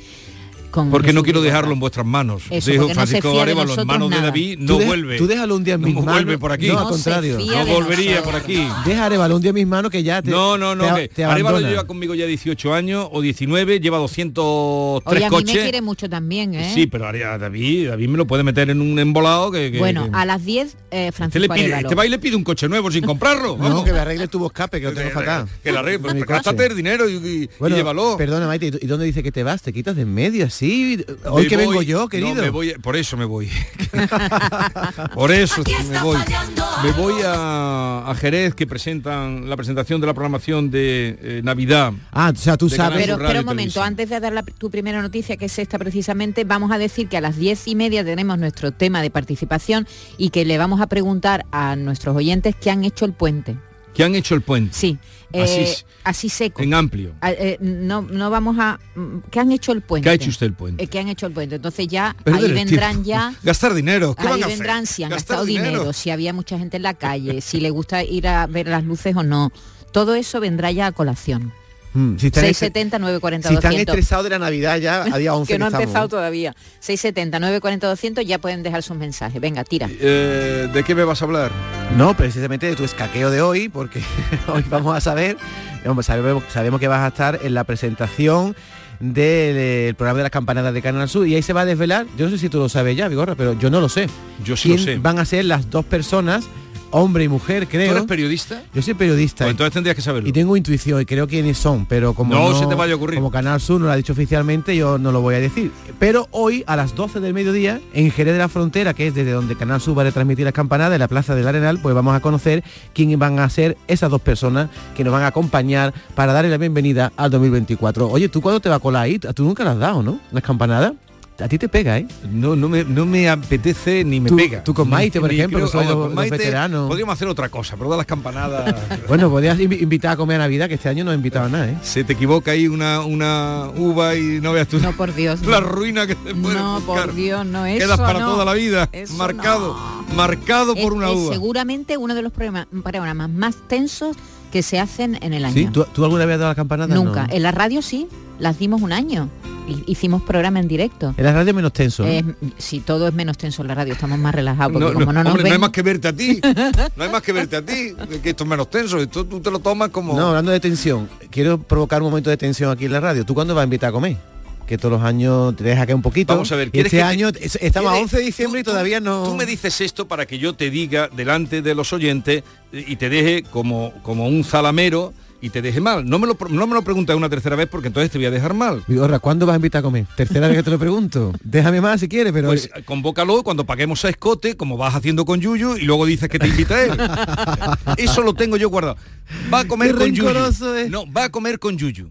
Speaker 19: Con
Speaker 1: Porque no quiero dejarlo en vuestras manos.
Speaker 19: Eso,
Speaker 1: Dijo
Speaker 19: no
Speaker 1: Francisco
Speaker 19: de
Speaker 1: Arevalo en manos de. David, no vuelve.
Speaker 20: Tú déjalo un día en
Speaker 1: No
Speaker 20: mis manos.
Speaker 1: vuelve por aquí.
Speaker 20: No,
Speaker 1: No
Speaker 20: al contrario.
Speaker 1: No volvería
Speaker 19: nosotros.
Speaker 1: por aquí.
Speaker 20: Deja Arevalo un día en mis manos que ya te
Speaker 1: No, no, no,
Speaker 20: te, te
Speaker 1: Arevalo lleva conmigo ya 18 años o 19, lleva 203
Speaker 19: Oye, a mí me
Speaker 1: coches.
Speaker 19: quiere mucho también, ¿eh?
Speaker 1: Sí, pero David, David me lo puede meter en un embolado que... que-
Speaker 19: bueno,
Speaker 1: que-
Speaker 19: a las 10, eh,
Speaker 1: Este,
Speaker 19: Francisco
Speaker 1: le pide,
Speaker 19: Arevalo.
Speaker 1: este va y le pide un coche nuevo sin comprarlo.
Speaker 20: No,
Speaker 1: vamos.
Speaker 20: que me arregle tubo escape, que lo tengo fatal.
Speaker 1: Que la arregle, pues,
Speaker 20: Mi
Speaker 1: gástate el dinero y, llévalo.
Speaker 20: perdona, Maite, ¿y tú- ¿y dónde dice que te vas? ¿Te quitas de en medio así? Hoy
Speaker 1: Me
Speaker 20: que
Speaker 1: voy-
Speaker 20: vengo yo,
Speaker 1: no,
Speaker 20: querido.
Speaker 1: me voy, por eso me voy. por eso me voy. Me voy a, a Jerez que presentan la presentación de la programación de eh, Navidad.
Speaker 20: Ah, o sea, tú sabes.
Speaker 19: Pero
Speaker 1: Radio
Speaker 19: un momento, antes de dar la- tu primera noticia, que es esta precisamente, vamos a decir que a las diez y media tenemos nuestro tema de participación y que le vamos a preguntar a nuestros oyentes qué han hecho el puente.
Speaker 1: que han hecho el puente.
Speaker 19: Sí, eh,
Speaker 1: Así
Speaker 19: seco.
Speaker 1: En amplio.
Speaker 19: Ah, eh, no, no vamos a... mm, ¿Qué han hecho el puente?
Speaker 1: ¿Qué ha hecho usted el puente?
Speaker 19: Eh, ¿Qué han hecho el puente? Entonces ya
Speaker 1: Perder
Speaker 19: ahí vendrán ya...
Speaker 1: Gastar dinero. ¿Qué
Speaker 19: Ahí
Speaker 1: van a hacer?
Speaker 19: vendrán si han
Speaker 1: Gastar
Speaker 19: gastado dinero. si había mucha gente en la calle, si le gusta ir a ver las luces o no. Todo eso vendrá ya a colación.
Speaker 20: Mm, si están,
Speaker 19: 670 940
Speaker 20: si están
Speaker 19: 200.
Speaker 20: estresados de la Navidad ya a día 11
Speaker 19: que no ha empezado todavía. 670 940 200 ya pueden dejar sus mensajes. Venga, tira.
Speaker 1: Eh, ¿De qué me vas a hablar?
Speaker 20: No, precisamente de tu escaqueo de hoy, porque hoy vamos a saber, sabemos, sabemos que vas a estar en la presentación del eh, programa de las campanadas de Canal Sur y ahí se va a desvelar, yo no sé si tú lo sabes ya, Vigorra, pero yo no lo sé.
Speaker 1: Yo sí
Speaker 20: ¿Quién
Speaker 1: lo sé.
Speaker 20: van a ser las dos personas hombre y mujer, creo.
Speaker 1: ¿Tú eres periodista?
Speaker 20: Yo soy periodista.
Speaker 1: Pues entonces tendrías que saberlo.
Speaker 20: Y tengo intuición y creo quiénes son, pero como
Speaker 1: no, se te vaya a ocurrir.
Speaker 20: Como Canal Sur no lo ha dicho oficialmente, yo no lo voy a decir. Pero hoy a las 12 del mediodía, en Jerez de la Frontera, que es desde donde Canal Sur va a transmitir las campanadas, en la Plaza del Arenal, pues vamos a conocer quién van a ser esas dos personas que nos van a acompañar para darle la bienvenida al 2024. Oye, ¿tú cuándo te va a colar ahí? Tú nunca las has dado, ¿no? Las campanadas a ti te pega, ¿eh?
Speaker 1: No, no me, no me apetece ni me pega.
Speaker 20: Tú con Maite, por ejemplo, que soy los, veteranos.
Speaker 1: Podríamos hacer otra cosa, pero las campanadas.
Speaker 20: bueno, podrías invitar a comer a Navidad, que este año no he invitado a nada, ¿eh?
Speaker 1: Se te equivoca ahí una, una uva y no veas tú.
Speaker 19: No, por Dios.
Speaker 1: La ruina que te puede
Speaker 19: No, por Dios, no es.
Speaker 1: Quedas para toda la vida. marcado. Marcado por una uva.
Speaker 19: seguramente uno de los programas más tensos que se hacen en el año.
Speaker 20: ¿Sí? ¿Tú, alguna vez has dado la campanada?
Speaker 19: Nunca. En la radio sí, las dimos un año. Hicimos programa en directo.
Speaker 20: En la radio menos tenso.
Speaker 19: si todo es menos tenso en la radio, estamos más relajados. Porque como no,
Speaker 1: no,
Speaker 19: no
Speaker 1: hay más que verte a ti. No hay más que verte a ti. Que esto es menos tenso. Esto tú te lo tomas como.
Speaker 20: No, hablando de tensión. Quiero provocar un momento de tensión aquí en la radio. ¿Tú cuándo vas a invitar a comer? Que todos los años te deja que un poquito.
Speaker 1: Vamos a ver,
Speaker 20: este año estamos a 11 de diciembre y todavía no.
Speaker 1: Tú me dices esto para que yo te diga delante de los oyentes y te deje como, como un zalamero y te deje mal. No me lo, no me lo preguntes una tercera vez porque entonces te voy a dejar mal.
Speaker 20: Vigorra, ¿cuándo vas a invitar a comer? Tercera vez que te lo pregunto. Déjame más si quieres, pero...
Speaker 1: Pues convócalo cuando paguemos a escote, como vas haciendo con Yuyu, y luego dices que te invita él. Eso lo tengo yo guardado. Va a comer con Yuyu. No, va a comer con Yuyu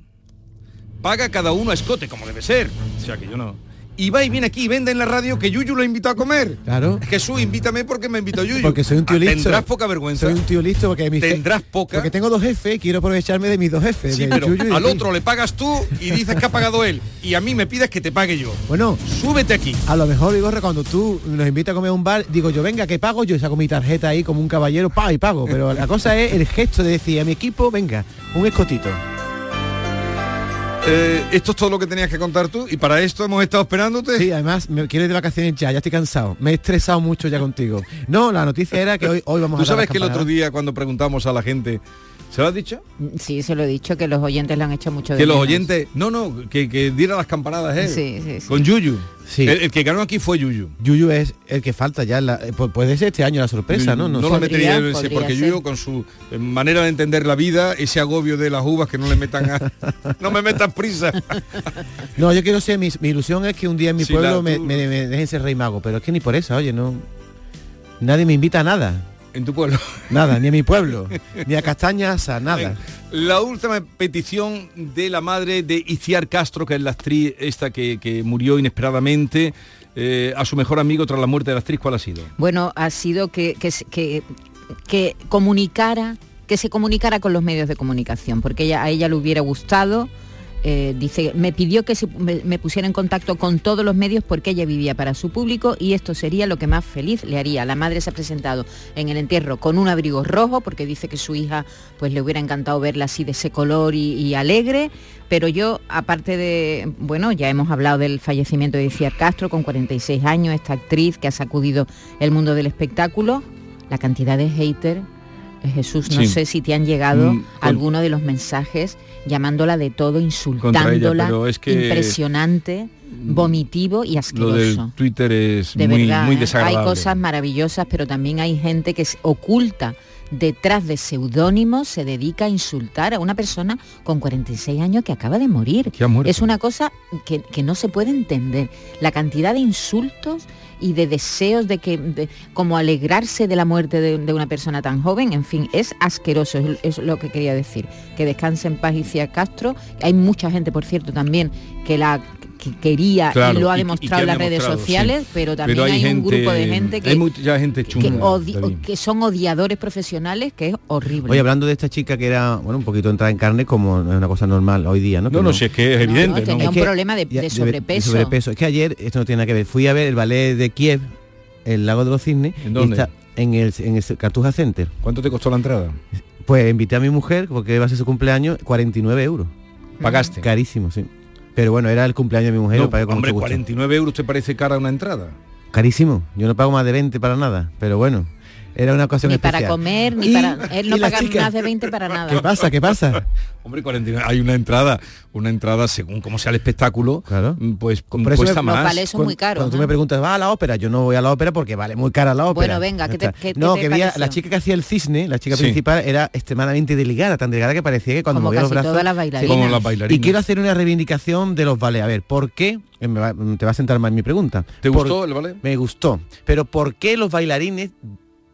Speaker 1: paga cada uno a escote, como debe ser. O sea que yo no. Y va y viene aquí y vende en la radio que Yuyu lo invitó a comer.
Speaker 20: Claro.
Speaker 1: Jesús, invítame porque me invitó Yuyu.
Speaker 20: Porque soy un tío ah, listo.
Speaker 1: Tendrás poca vergüenza.
Speaker 20: Soy un tío listo porque
Speaker 1: Tendrás poca.
Speaker 20: Porque tengo dos jefes, quiero aprovecharme de mis dos jefes.
Speaker 1: Sí, pero al otro le pagas tú y dices que ha pagado él. Y a mí me pides que te pague yo.
Speaker 20: Bueno,
Speaker 1: súbete aquí.
Speaker 20: A lo mejor, digo, cuando tú nos invitas a comer a un bar, digo yo, venga, que pago yo, saco mi tarjeta ahí como un caballero, pa y pago. Pero la cosa es el gesto de decir a mi equipo, venga, un escotito.
Speaker 1: Eh, esto es todo lo que tenías que contar tú y para esto hemos estado esperándote.
Speaker 20: Sí, además me quiero ir de vacaciones ya, ya estoy cansado. Me he estresado mucho ya contigo. No, la noticia era que hoy, hoy vamos
Speaker 1: a... ¿Tú sabes que el otro día cuando preguntamos a la gente ¿Se lo has dicho?
Speaker 19: Sí, se lo he dicho, que los oyentes le han hecho mucho de
Speaker 1: Que los oyentes, no, no, que, que diera las campanadas él. Sí, sí, sí. Con Yuyu. Sí. El, que ganó aquí fue Yuyu.
Speaker 20: Yuyu es el que falta ya. La, eh, puede ser este año la sorpresa, ¿no?
Speaker 1: No, lo metería porque Yuyu con su eh, manera de entender la vida, ese agobio de las uvas que no le metan a, no me metan prisa.
Speaker 20: no, yo quiero ser, mi, ilusión es que un día en mi pueblo me, me, me, dejen ser rey mago, pero es que ni por eso, oye, no. Nadie me invita a nada
Speaker 1: en tu pueblo.
Speaker 20: Nada, ni a mi pueblo, ni a Castañas, a nada.
Speaker 1: La última petición de la madre de Iciar Castro, que es la actriz esta que, murió inesperadamente, eh, a su mejor amigo tras la muerte de la actriz, ¿cuál ha sido?
Speaker 19: Bueno, ha sido que, que, que comunicara, que se comunicara con los medios de comunicación, porque ella, a ella le hubiera gustado eh, dice, me pidió que me, pusiera en contacto con todos los medios porque ella vivía para su público y esto sería lo que más feliz le haría. La madre se ha presentado en el entierro con un abrigo rojo porque dice que su hija pues le hubiera encantado verla así de ese color y, alegre, pero yo, aparte de, bueno, ya hemos hablado del fallecimiento de Ciar Castro con 46 años, esta actriz que ha sacudido el mundo del espectáculo, la cantidad de haters Jesús, no sé si te han llegado mm, algunos de los mensajes llamándola de todo, insultándola, impresionante, mm, vomitivo y asqueroso.
Speaker 1: Lo del Twitter es muy, muy, ¿eh? desagradable.
Speaker 19: Hay cosas maravillosas, pero también hay gente que oculta detrás de seudónimos, se dedica a insultar a una persona con 46 años que acaba de morir. Es una cosa que, que no se puede entender. La cantidad de insultos y de deseos de que como alegrarse de la muerte de, una persona tan joven, en fin, es asqueroso, es, lo que quería decir. Que descanse en paz Cia Castro. Hay mucha gente, por cierto, también que la que quería y lo ha demostrado en las redes sociales, pero también hay, un grupo de gente que,
Speaker 1: gente
Speaker 19: que, son odiadores profesionales, que es horrible.
Speaker 20: Oye, hablando de esta chica que era, bueno, un poquito entrada en carne, como es una cosa normal hoy día, ¿no?
Speaker 1: No, no, si es que es evidente.
Speaker 19: tenía un problema de, sobrepeso.
Speaker 20: Es que ayer, esto no tiene nada que ver, fui a ver el ballet de Kiev, el lago de los cisnes.
Speaker 1: ¿En dónde?
Speaker 20: en el, en el Cartuja Center.
Speaker 1: ¿Cuánto te costó la entrada?
Speaker 20: Pues invité a mi mujer, porque va a ser su cumpleaños, 49 euros.
Speaker 1: ¿Pagaste?
Speaker 20: Carísimo, sí. Pero bueno, era el cumpleaños de mi mujer,
Speaker 1: no, con hombre, 49 euros te parece cara una entrada.
Speaker 20: Carísimo, yo no pago más de 20 para nada, pero bueno. Era una ocasión
Speaker 19: Ni
Speaker 20: especial.
Speaker 19: para comer, ni
Speaker 20: Y-
Speaker 19: para... Él no
Speaker 20: y la
Speaker 19: paga
Speaker 20: chica-
Speaker 19: más de 20 para nada.
Speaker 20: ¿Qué pasa? ¿Qué pasa?
Speaker 1: Hombre, 49, hay una entrada, una entrada según cómo sea el espectáculo, mm, pues
Speaker 20: Por eso
Speaker 1: cuesta
Speaker 20: me-
Speaker 1: más.
Speaker 20: Cuando- Cuando tú me preguntas, ¿va a la ópera? Yo no voy a la ópera porque vale muy cara la ópera.
Speaker 19: Bueno, venga, ¿qué te-
Speaker 20: no,
Speaker 19: te
Speaker 20: que
Speaker 19: pareció?
Speaker 20: la chica que hacía el cisne, la chica
Speaker 1: Sí.
Speaker 20: principal, era extremadamente delgada, tan delgada que parecía que cuando
Speaker 19: Como
Speaker 20: movía los
Speaker 19: casi
Speaker 20: brazos...
Speaker 19: todas las bailarinas.
Speaker 1: Como las bailarinas.
Speaker 20: Y quiero hacer una reivindicación de los ballets. A ver, ¿por qué? Eh, me va- te va a sentar mal mi pregunta.
Speaker 1: ¿Te
Speaker 20: Por-
Speaker 1: gustó el ballet?
Speaker 20: Me gustó. Pero ¿por qué los bailarines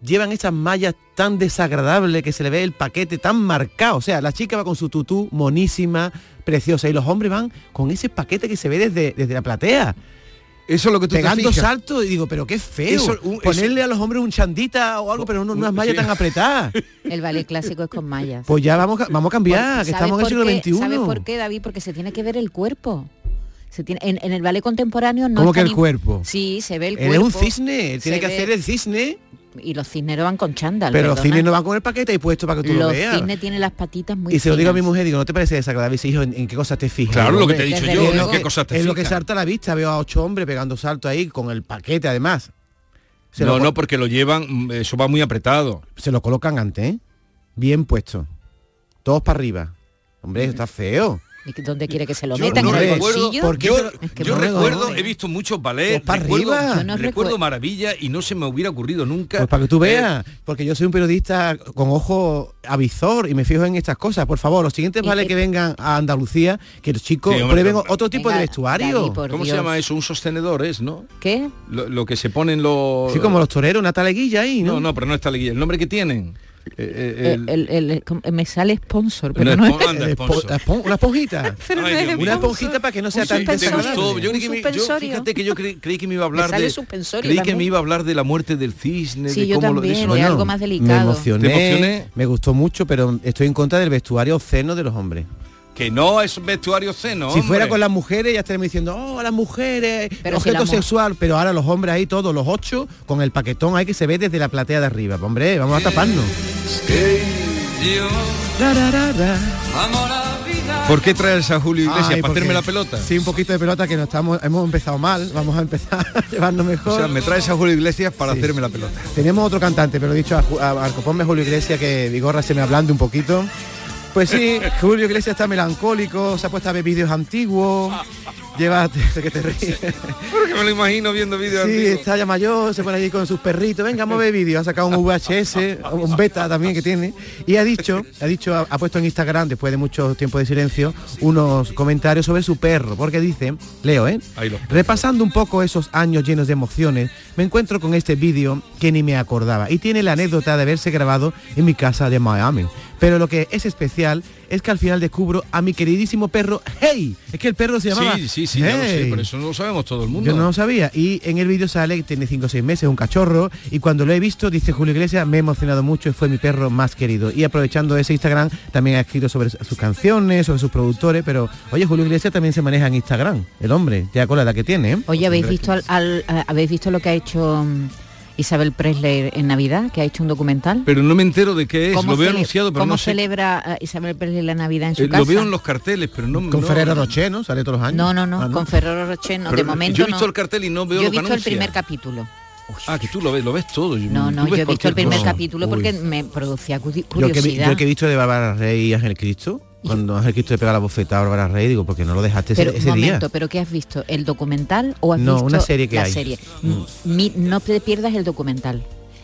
Speaker 20: llevan esas mallas tan desagradables que se le ve el paquete tan marcado? O sea, la chica va con su tutú monísima, preciosa, y los hombres van con ese paquete que se ve desde, desde la platea.
Speaker 1: Eso es lo que tú te
Speaker 20: Pegando
Speaker 1: fijas.
Speaker 20: saltos y digo, pero qué feo.
Speaker 1: Eso, un-
Speaker 20: Ponerle a los hombres un chandita o algo, pero no unas mallas
Speaker 1: sí.
Speaker 20: tan apretadas.
Speaker 19: El ballet clásico es con mallas.
Speaker 20: Pues ya vamos, a- vamos a cambiar, que
Speaker 19: ¿Sabes
Speaker 20: estamos en el siglo
Speaker 19: qué?
Speaker 20: XXI.
Speaker 19: ¿Sabes por qué, David? Porque se tiene que ver el cuerpo. Se tiene, en, en el ballet contemporáneo no
Speaker 20: ¿Cómo que el cuerpo?
Speaker 19: Sí, se ve el
Speaker 20: Él
Speaker 19: cuerpo.
Speaker 20: es un cisne, él tiene
Speaker 19: se
Speaker 20: que
Speaker 19: ve-
Speaker 20: hacer el cisne,
Speaker 19: Y los cisnes no van con chándal.
Speaker 20: pero los cisnes no van con el paquete ahí puesto para que tú lo
Speaker 19: Los
Speaker 20: veas.
Speaker 19: cisnes tienen las patitas muy
Speaker 20: Y se lo digo a mi mujer, digo, ¿no te parece desagradable? Y dice, hijo, ¿en, en qué cosas te fijas?
Speaker 1: Claro, lo que te he
Speaker 20: "Hombre,
Speaker 1: dicho
Speaker 19: yo, ¿en
Speaker 1: qué cosas te
Speaker 20: Es lo que
Speaker 1: fijas?".
Speaker 20: salta a la vista, veo a ocho hombres pegando salto ahí con el paquete además. Se
Speaker 1: no,
Speaker 20: lo,
Speaker 1: no, porque lo llevan, mm, eso va muy apretado.
Speaker 20: se lo colocan antes, ¿eh? Bien puesto. Todos para arriba. Hombre, eso está feo.
Speaker 19: ¿Y que ¿Dónde quiere que se lo
Speaker 1: Yo
Speaker 19: metan?
Speaker 1: no
Speaker 19: ¿En el
Speaker 1: recuerdo,
Speaker 19: bolsillo?
Speaker 20: ¿por qué
Speaker 1: yo,
Speaker 19: Es que
Speaker 1: recuerdo, he visto muchos ballets,
Speaker 20: Pues para
Speaker 1: recuerdo,
Speaker 20: arriba.
Speaker 19: Yo no
Speaker 1: recuerdo
Speaker 19: recuer-
Speaker 1: maravilla y no se me hubiera ocurrido nunca.
Speaker 20: Pues para que tú
Speaker 1: eh,
Speaker 20: veas, porque yo soy un periodista con ojo avizor y me fijo en estas cosas. Por favor, los siguientes vale
Speaker 19: que-
Speaker 20: que vengan a Andalucía, que los chicos
Speaker 1: Sí, hombre,
Speaker 20: prueben otro tipo
Speaker 19: Venga,
Speaker 20: de vestuario.
Speaker 19: David,
Speaker 1: ¿Cómo se llama eso? Un sostenedor es, ¿no?
Speaker 19: ¿Qué?
Speaker 1: Lo, lo que se ponen los...
Speaker 20: Sí, como los toreros, una taleguilla ahí, ¿no?
Speaker 1: No, no, pero no está el nombre que tienen. Eh, eh, el-
Speaker 19: El, el- el- me sale sponsor,
Speaker 1: No
Speaker 19: pero
Speaker 1: es
Speaker 19: no
Speaker 1: spon-
Speaker 19: es...
Speaker 20: Eh,
Speaker 1: sponsor.
Speaker 20: espon- una esponjita.
Speaker 19: Pero no
Speaker 1: Ay.
Speaker 20: Una esponjita para que no sea
Speaker 19: Un
Speaker 20: tan
Speaker 1: Me
Speaker 19: suspensorio.
Speaker 20: desagradable.
Speaker 1: Yo, que me- yo, fíjate que yo cre- creí que me iba a hablar
Speaker 19: sale
Speaker 1: de creí que me iba a hablar de la muerte del cisne
Speaker 19: Sí,
Speaker 1: de
Speaker 19: yo
Speaker 1: cómo lo- de
Speaker 19: también,
Speaker 1: eso.
Speaker 19: de algo más
Speaker 20: Me
Speaker 19: delicado.
Speaker 20: emocioné,
Speaker 1: ¿Te emocioné?
Speaker 20: me gustó mucho, pero estoy en contra del vestuario obsceno de los hombres.
Speaker 1: Que no es vestuario seno
Speaker 20: si fuera con las mujeres ya estaríamos diciendo, oh, las mujeres,
Speaker 19: Pero si
Speaker 20: objeto
Speaker 19: la
Speaker 20: sexual, pero ahora los hombres ahí todos, los ocho, con el paquetón ahí que se ve desde la platea de arriba. Hombre, vamos a taparnos.
Speaker 1: ¿Por qué traes a Julio Iglesias?
Speaker 20: Ay,
Speaker 1: ¿Para hacerme la pelota?
Speaker 20: Sí, un poquito de pelota que no estamos, hemos empezado mal, vamos a empezar a llevarnos mejor.
Speaker 1: O sea, me traes a Julio Iglesias para
Speaker 20: Sí.
Speaker 1: hacerme la pelota.
Speaker 20: Tenemos otro cantante, pero he dicho a, a ponme Julio Iglesias que Vigorra se me ablande un poquito. Pues sí, Julio Iglesias está melancólico, se ha puesto a ver vídeos antiguos, lleva que te ríes.
Speaker 1: Porque me lo imagino viendo vídeos
Speaker 20: Sí,
Speaker 1: antiguos.
Speaker 20: está ya mayor, se pone allí con sus perritos, venga, vamos a ver vídeos, ha sacado un VHS, un beta también que tiene, y ha dicho, ha dicho, ha, ha puesto en Instagram, después de mucho tiempo de silencio, unos comentarios sobre su perro, porque dice, leo, ¿eh? Repasando un poco esos años llenos de emociones, me encuentro con este vídeo que ni me acordaba y tiene la anécdota de haberse grabado en mi casa de Miami. Pero lo que es especial es que al final descubro a mi queridísimo perro Hey. Es que el perro se llamaba
Speaker 1: Sí, sí, sí, ya lo sé,
Speaker 20: Hey.
Speaker 1: pero eso no lo sabemos todo el mundo.
Speaker 20: Yo no lo sabía. Y en el vídeo sale que tiene 5 o 6 meses, un cachorro. Y cuando lo he visto, dice Julio Iglesias, me he emocionado mucho y fue mi perro más querido. Y aprovechando ese Instagram, también ha escrito sobre sus canciones, sobre sus productores. Pero, oye, Julio Iglesias también se maneja en Instagram. El hombre, ya con la edad que tiene. ¿eh?
Speaker 19: Oye, ¿habéis visto, al, al- a- ¿habéis visto lo que ha hecho mm, Isabel Presley en Navidad? Que ha hecho un documental.
Speaker 1: Pero no me entero de qué es,
Speaker 19: ¿Cómo
Speaker 1: lo veo anunciado, pero
Speaker 19: ¿Cómo
Speaker 1: no sé.
Speaker 19: celebra eh, Isabel Presley la Navidad en su
Speaker 1: Eh,
Speaker 19: casa?
Speaker 1: lo veo en los carteles, pero no
Speaker 20: Con
Speaker 1: no-
Speaker 20: Ferrero Rocher, ¿no? Sale todos los años.
Speaker 19: No, no, no,
Speaker 20: Ah,
Speaker 19: con Ferrero Rocher no,
Speaker 1: Pero
Speaker 19: de momento
Speaker 1: yo he visto
Speaker 19: no.
Speaker 1: el cartel y no veo
Speaker 19: Yo he
Speaker 1: lo que
Speaker 19: visto el primer capítulo.
Speaker 1: Ah, que tú lo ves, lo ves todo.
Speaker 19: No, no, yo he visto el primer
Speaker 1: cosa.
Speaker 19: capítulo porque me producía cu-
Speaker 20: Yo que, vi-
Speaker 19: curiosidad.
Speaker 20: yo que he visto de Bárbara Rey y Ángel Cristo, cuando Ángel Cristo le pega la bofetada a Bárbara Rey, digo, porque no lo dejaste ese-
Speaker 19: Pero
Speaker 20: ese, día?
Speaker 19: momento, ¿pero qué has visto? ¿El documental o has
Speaker 20: No,
Speaker 19: visto
Speaker 20: una serie que
Speaker 19: la
Speaker 20: hay.
Speaker 19: serie?
Speaker 20: Mm.
Speaker 19: Mi- no te pierdas el documental.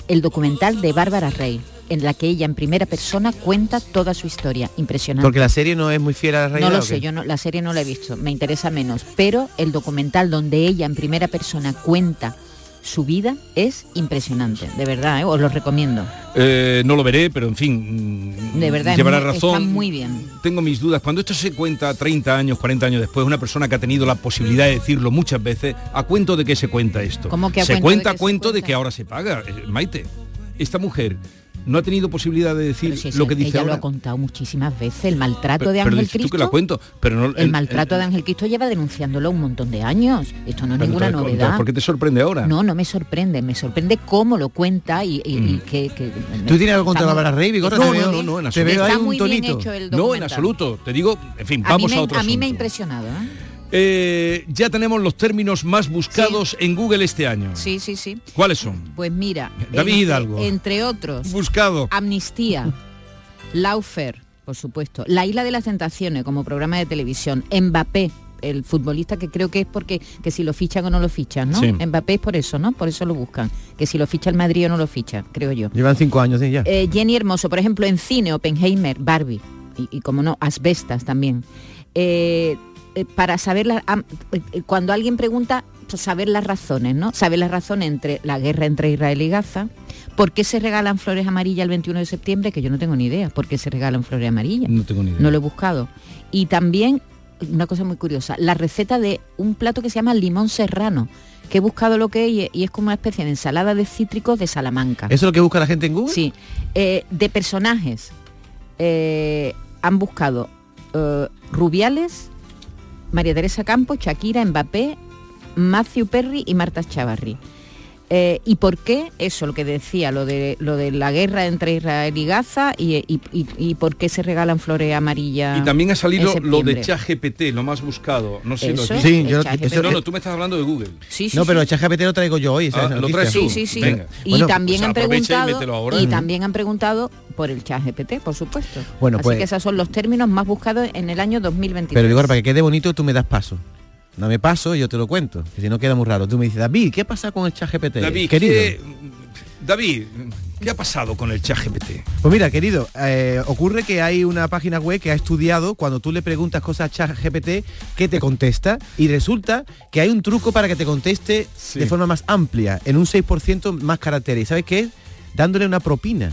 Speaker 19: El documental de Bárbara Rey, en la que ella en primera persona cuenta toda su historia. Impresionante.
Speaker 20: Porque la serie no es muy fiel a la
Speaker 19: no
Speaker 20: realidad.
Speaker 19: lo
Speaker 20: ¿o qué?
Speaker 19: sé, yo no, la serie no la he visto, me interesa menos. Pero el documental donde ella en primera persona cuenta su vida es impresionante, de verdad, ¿eh? os lo recomiendo.
Speaker 1: Eh, no lo veré, pero en fin, mm,
Speaker 19: De verdad,
Speaker 1: llevará
Speaker 19: muy-
Speaker 1: razón.
Speaker 19: está muy bien.
Speaker 1: Tengo mis dudas. Cuando esto se cuenta 30 años, 40 años después, una persona que ha tenido la posibilidad de decirlo muchas veces, ¿a cuento de qué se cuenta esto?
Speaker 19: ¿Cómo que a
Speaker 1: se
Speaker 19: cuento de
Speaker 1: cuenta cuento de que ahora se paga. Eh, Maite, esta mujer no ha tenido posibilidad de decir
Speaker 19: si
Speaker 1: lo que dice
Speaker 19: ella lo ha contado muchísimas veces, el maltrato
Speaker 1: Pero-
Speaker 19: de
Speaker 1: pero
Speaker 19: Ángel
Speaker 1: tú
Speaker 19: Cristo.
Speaker 1: que la cuento, pero no
Speaker 19: el, maltrato de Ángel Cristo lleva denunciándolo un montón de años. Esto no es ninguna novedad.
Speaker 1: ¿Por qué te sorprende ahora?
Speaker 19: No, no me sorprende, me sorprende cómo lo cuenta y, y- y que, que-
Speaker 20: Mm. ¿Tú tienes algo contra
Speaker 19: muy-
Speaker 20: Bárbara Rey, Vigorra?
Speaker 1: No,
Speaker 20: Te veo-
Speaker 1: no, no, en
Speaker 20: Te
Speaker 1: absoluto.
Speaker 20: veo ahí un tonito.
Speaker 1: No, en absoluto. Te digo, en fin,
Speaker 19: A mí,
Speaker 1: vamos a, otro
Speaker 19: a mí me ha impresionado. ¿eh?
Speaker 1: Eh, ya tenemos los términos más buscados en Google este año.
Speaker 19: Sí, sí, sí.
Speaker 1: ¿Cuáles son?
Speaker 19: Pues mira,
Speaker 1: David
Speaker 19: entre,
Speaker 1: Hidalgo.
Speaker 19: entre otros,
Speaker 1: Buscado.
Speaker 19: Amnistía, Laufer, por supuesto, La Isla de las Tentaciones como programa de televisión, Mbappé, el futbolista que creo que es porque que si lo fichan o no lo fichan, ¿no?
Speaker 20: Sí.
Speaker 19: Mbappé es por eso, ¿no? Por eso lo buscan. Que si lo ficha el Madrid o no lo ficha, creo yo.
Speaker 20: Llevan cinco años ¿sí? ya.
Speaker 19: Eh, Jenny Hermoso, por ejemplo, en cine, Oppenheimer, Barbie, y, y como no, Asbestas también. Eh, eh, para saber, la- am- eh, cuando alguien pregunta, pues, saber las razones, ¿no? Saber las razones entre la guerra entre Israel y Gaza, ¿por qué se regalan flores amarillas el 21 de septiembre? Que yo no tengo ni idea, ¿por qué se regalan flores amarillas?
Speaker 1: No tengo ni idea.
Speaker 19: No lo he buscado. Y también, una cosa muy curiosa, la receta de un plato que se llama limón serrano, que he buscado lo que es y- y es como una especie de ensalada de cítricos de Salamanca.
Speaker 20: ¿Eso es lo que busca la gente en Google?
Speaker 19: Sí. Eh, de personajes eh, han buscado eh, Rubiales, María Teresa Campos, Shakira, Mbappé, Matthew Perry y Marta Chavarri. Eh, ¿Y por qué? Eso, lo que decía, lo de, lo de la guerra entre Israel y Gaza y, y- y- y por qué se regalan flores amarillas.
Speaker 1: Y también ha salido lo de. ChatGPT, lo más buscado. No sé
Speaker 19: Eso,
Speaker 1: lo
Speaker 20: Sí, yo-
Speaker 19: ChatGPT.
Speaker 20: eso-
Speaker 1: No, no, tú me estás hablando de Google.
Speaker 19: Sí, sí,
Speaker 20: no, pero
Speaker 19: sí.
Speaker 20: el ChatGPT lo traigo yo hoy.
Speaker 1: Ah, lo traes tú.
Speaker 19: Sí, sí, sí.
Speaker 1: Venga.
Speaker 19: Y
Speaker 20: Bueno,
Speaker 19: también
Speaker 1: pues
Speaker 19: han preguntado
Speaker 1: ahora.
Speaker 19: y también han preguntado por el chat GPT, por supuesto.
Speaker 20: Bueno,
Speaker 19: Así
Speaker 20: pues-
Speaker 19: que esos son los términos más buscados en el año 2023.
Speaker 20: Pero Vigor, para que quede bonito, tú me das paso. Dame paso y yo te lo cuento. Que si no queda muy raro. Tú me dices, David, ¿qué pasa con el chat GPT?
Speaker 1: David,
Speaker 20: querido.
Speaker 1: ¿qué, David, ¿qué ha pasado con el ChatGPT?
Speaker 20: Pues mira, querido, eh, ocurre que hay una página web que ha estudiado cuando tú le preguntas cosas a ChatGPT que te contesta y resulta que hay un truco para que te conteste
Speaker 1: Sí.
Speaker 20: de forma más amplia, en un 6% más caracteres. ¿Y sabes qué es? Dándole una propina.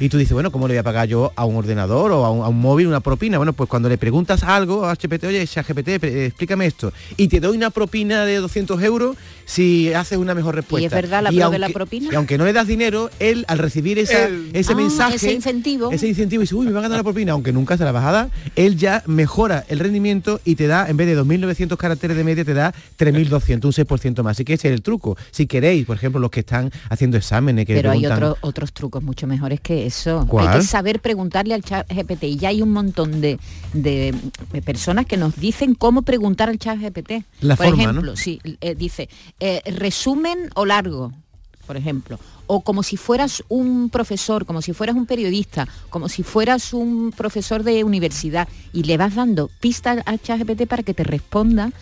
Speaker 20: Y tú dices, bueno, ¿cómo le voy a pagar yo a un ordenador o a un, a un móvil una propina? Bueno, pues cuando le preguntas algo a GPT, oye, ChatGPT, eh, explícame esto, y te doy una propina de 200 euros si haces una mejor respuesta.
Speaker 19: ¿Y es verdad la
Speaker 20: Y
Speaker 19: de la propina?
Speaker 20: Y aunque no le das dinero, él al recibir esa, ese
Speaker 19: Ah,
Speaker 20: mensaje,
Speaker 19: ese incentivo.
Speaker 20: ese incentivo y dice, uy, me van a dar la propina, aunque nunca se la vas a dar, él ya mejora el rendimiento y te da, en vez de 2.900 caracteres de media, te da 3.200, un 6% más. Así que ese es el truco. Si queréis, por ejemplo, los que están haciendo exámenes, que
Speaker 19: Pero hay otros otros trucos mucho mejores que eso.
Speaker 20: ¿Cuál?
Speaker 19: Hay que saber preguntarle al chat GPT. Y ya hay un montón de, de, de personas que nos dicen cómo preguntar al chat GPT.
Speaker 20: La
Speaker 19: por
Speaker 20: forma,
Speaker 19: ejemplo,
Speaker 20: ¿no?
Speaker 19: sí, eh, dice, eh, resumen o largo, por ejemplo. O como si fueras un profesor, como si fueras un periodista, como si fueras un profesor de universidad y le vas dando pistas al chat GPT para que te responda.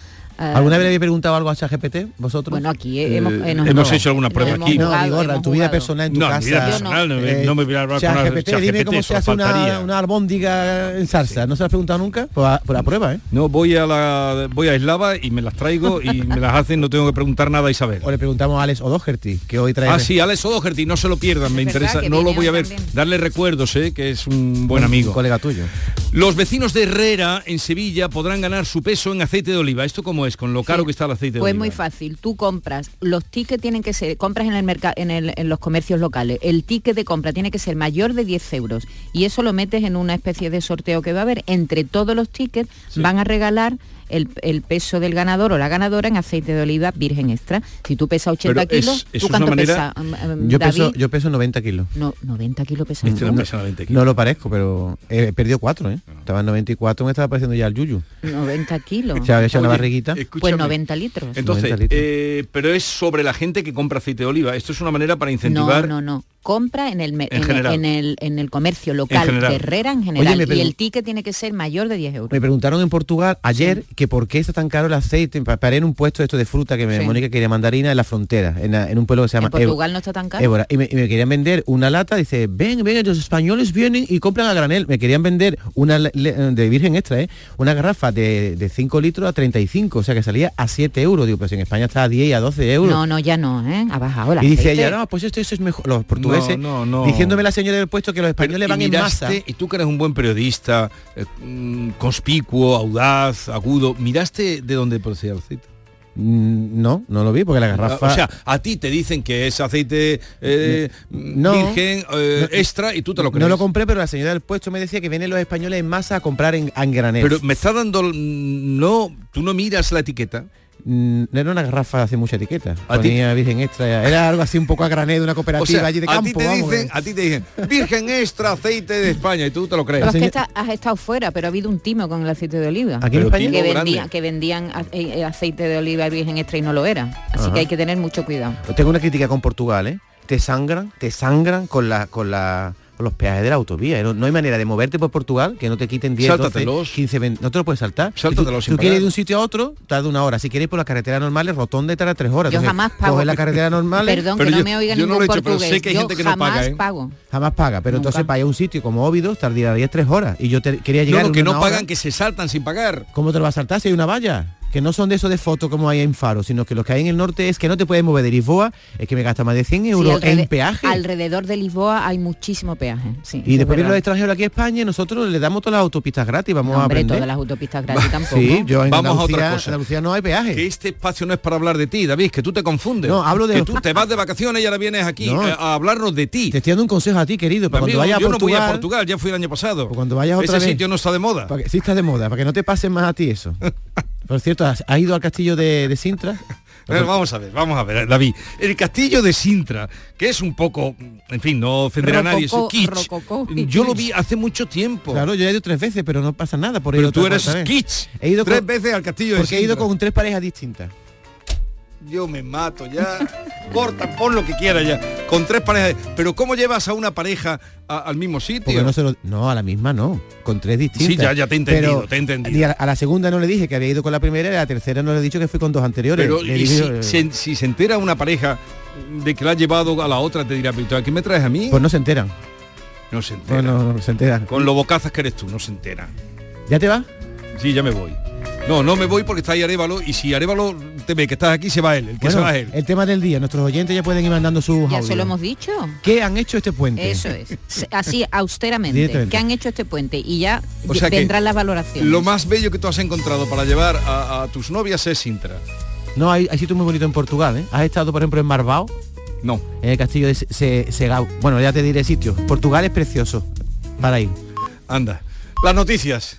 Speaker 19: Eh,
Speaker 20: ¿Alguna vez le habéis preguntado algo a ChatGPT, vosotros?
Speaker 19: Bueno, aquí hemos,
Speaker 1: Eh,
Speaker 19: nos
Speaker 1: hemos
Speaker 19: hemos-
Speaker 1: hecho alguna prueba aquí.
Speaker 20: No,
Speaker 19: jugado,
Speaker 20: Vigorra, tu vida personal, en tu
Speaker 1: No,
Speaker 20: casa.
Speaker 1: mi vida personal, no me- no me voy a hablar con una
Speaker 20: ChatGPT, dime cómo se hace una, una albóndiga en salsa. ¿No se lo has preguntado nunca? Pues a, pues prueba, ¿eh?
Speaker 1: No, voy a la voy a Eslava y me las traigo y me las hacen, no tengo que preguntar nada a Isabel.
Speaker 20: O le preguntamos a Alex O'Doherty, que hoy trae...
Speaker 1: Ah, sí, Alex O'Doherty, no se lo pierdan, me interesa, no lo voy a ver. Darle recuerdos, eh, que es un buen
Speaker 20: un
Speaker 1: amigo.
Speaker 20: colega tuyo.
Speaker 1: Los vecinos de Herrera, en Sevilla, podrán ganar su peso en aceite de oliva. ¿Esto cómo es? Con lo caro
Speaker 19: Sí.
Speaker 1: que está el aceite de
Speaker 19: Pues
Speaker 1: oliva.
Speaker 19: muy fácil, tú compras, los tickets tienen que ser, compras en el mercado, en, el- en los comercios locales, el ticket de compra tiene que ser mayor de 10 euros y eso lo metes en una especie de sorteo que va a haber. Entre todos los tickets van a regalar el, el peso del ganador o la ganadora en aceite de oliva virgen extra. Si tú pesas 80
Speaker 1: Pero es-
Speaker 19: kilos,
Speaker 1: eso
Speaker 19: ¿tú
Speaker 1: es
Speaker 19: cuánto
Speaker 1: manera-
Speaker 19: pesas, mm, mm,
Speaker 20: Yo
Speaker 19: David?
Speaker 20: peso, yo peso 90 kilos.
Speaker 19: No, 90 kilos pesas.
Speaker 1: Este no pesa 90 kilos.
Speaker 20: No lo parezco, pero he perdido 4, ¿eh? Estaba en 94, me estaba pareciendo ya el yuyu.
Speaker 19: 90 kilos.
Speaker 20: Se había hecho una
Speaker 1: Oye,
Speaker 20: barriguita.
Speaker 19: Pues
Speaker 1: escúchame.
Speaker 19: 90 litros.
Speaker 1: Entonces,
Speaker 20: 90 litros.
Speaker 1: eh, pero es sobre la gente que compra aceite de oliva. Esto es una manera para incentivar.
Speaker 19: No, no, no. Compra en el,
Speaker 1: En
Speaker 19: en, en el- en el comercio local Herrera en general.
Speaker 20: me
Speaker 19: y el ticket tiene que ser mayor de 10 euros.
Speaker 20: Me preguntaron en Portugal ayer que por qué está tan caro el aceite. Pa- Paré en un puesto de esto de fruta que me
Speaker 19: Sí.
Speaker 20: Mónica quería mandarina en la frontera, en, la- en un pueblo que se llama
Speaker 19: En Portugal no está tan caro.
Speaker 20: Évora. Y me, y me querían vender una lata, dice, ven, ven, los españoles vienen y compran a granel. Me querían vender una de virgen extra, ¿eh? Una garrafa de, de 5 litros a 35, o sea que salía a 7 euros. Digo, pues en España está a 10 y a 12 euros.
Speaker 19: No, no, ya no, ¿eh? Ha bajado la
Speaker 20: y dice ella, no, pues esto, esto es mejor. Los portugueses,
Speaker 1: No, no, no.
Speaker 20: diciéndome la señora del puesto que los
Speaker 1: Pero,
Speaker 20: españoles
Speaker 1: y
Speaker 20: van en
Speaker 1: miraste,
Speaker 20: masa.
Speaker 1: y tú que eres un buen periodista, eh, mm, conspicuo, audaz, agudo, ¿miraste de dónde procedía el aceite?
Speaker 20: Mm, No, no lo vi porque la garrafa...
Speaker 1: O sea, a ti te dicen que es aceite eh,
Speaker 20: No.
Speaker 1: virgen eh, extra y tú te lo crees.
Speaker 20: No lo compré, pero la señora del puesto me decía que vienen los españoles en masa a comprar en, en granel.
Speaker 1: Pero me está dando... No, tú no miras la etiqueta.
Speaker 20: Mm, no era una garrafa hace mucha etiqueta. Ponía Virgen Extra. Era algo así un poco a granel de una cooperativa allí de campo.
Speaker 1: A ti, te dicen, a ti te dicen, Virgen Extra aceite de España y tú te lo crees.
Speaker 19: Pero es que has estado fuera, pero ha habido un timo con el aceite de oliva.
Speaker 20: ¿Aquí en España?
Speaker 19: Que, vendía, que vendían eh, eh, aceite de oliva Virgen Extra y no lo era. Así que hay que tener mucho cuidado.
Speaker 20: tengo una crítica con Portugal, ¿eh? Te sangran, te sangran con la con la los peajes de la autovía. No, hay manera de moverte por Portugal que no te quiten 10, 12, 15, 20. No te lo puedes saltar.
Speaker 1: Sáltatelos
Speaker 20: tú, tú quieres ir de un sitio a otro, tarda una hora. Si quieres ir por la carretera normal, rotonda y tarda tres horas.
Speaker 19: Yo jamás pago.
Speaker 20: la carretera normal.
Speaker 19: Perdón, que no me oiga ningún no portugués. sé que hay gente que no paga. ¿eh? pago.
Speaker 20: Jamás paga. Pero entonces para ir a un sitio como Óbido tardaría 10, 3 horas. Y yo te, quería llegar.
Speaker 1: No, que no pagan, que se saltan sin pagar.
Speaker 20: ¿Cómo te lo vas a saltar si hay una valla? Que no son de eso de foto como hay en Faro, sino que los que hay en el norte es que no te puedes mover de Lisboa, es que me gasta más de 100 euros en peaje.
Speaker 19: Alrededor de Lisboa hay muchísimo peaje.
Speaker 20: y después de los extranjeros aquí a España, nosotros le damos todas las autopistas gratis, vamos a aprender.
Speaker 19: todas las autopistas gratis tampoco.
Speaker 20: Sí, yo en
Speaker 1: vamos a otra cosa.
Speaker 20: Andalucía no hay peaje.
Speaker 1: Que este espacio no es para hablar de ti, David, que tú te confundes.
Speaker 20: No, hablo de...
Speaker 1: Que tú te vas de vacaciones y ahora vienes aquí eh, a, hablarnos de ti.
Speaker 20: Te estoy dando un consejo a ti, querido, para cuando vayas a Portugal...
Speaker 1: no voy a Portugal, ya fui el año pasado.
Speaker 20: Pues cuando vayas otra
Speaker 1: Ese sitio no está de moda.
Speaker 20: sí está de moda, para que no te pasen más a ti eso. Por cierto, ¿has, ido al castillo de, Sintra?
Speaker 1: vamos a ver, vamos a ver, David. El castillo de Sintra, que es un poco, en fin, no ofenderá a nadie, es kitsch. yo lo vi hace mucho tiempo.
Speaker 20: Claro, yo he ido tres veces, pero no pasa nada por
Speaker 1: Pero tú eres kitsch. He ido tres veces al castillo de
Speaker 20: Porque he ido con tres parejas distintas
Speaker 1: yo me mato ya. Corta, pon lo que quiera ya. Con tres parejas. Pero ¿cómo llevas a una pareja al mismo sitio?
Speaker 20: no, no, a la misma no. Con tres distintas.
Speaker 1: Sí, ya, ya te he entendido, te he entendido.
Speaker 20: A, la segunda no le dije que había ido con la primera y a la tercera no le he dicho que fui con dos anteriores.
Speaker 1: Pero si, se entera una pareja de que la ha llevado a la otra, te dirá, ¿pero aquí me traes a mí?
Speaker 20: Pues no se enteran.
Speaker 1: No se enteran.
Speaker 20: No, no, se enteran.
Speaker 1: Con lo bocazas que eres tú, no se enteran.
Speaker 20: ¿Ya te va?
Speaker 1: Sí, ya me voy. No, no me voy porque está ahí Arevalo y si Arevalo te ve que estás aquí, se va él. El que se va él.
Speaker 20: El tema del día, nuestros oyentes ya pueden ir mandando sus
Speaker 19: Ya se lo hemos dicho.
Speaker 20: ¿Qué han hecho este puente?
Speaker 19: Eso es. Así, austeramente. ¿Qué han hecho este puente? Y ya vendrán las valoraciones.
Speaker 1: Lo más bello que tú has encontrado para llevar a, tus novias es Sintra.
Speaker 20: No, hay, hay sitios muy bonitos en Portugal, ¿eh? ¿Has estado, por ejemplo, en Marbao?
Speaker 1: No.
Speaker 20: En el castillo de Segao. Bueno, ya te diré sitio. Portugal es precioso para ir.
Speaker 1: Anda. Las noticias.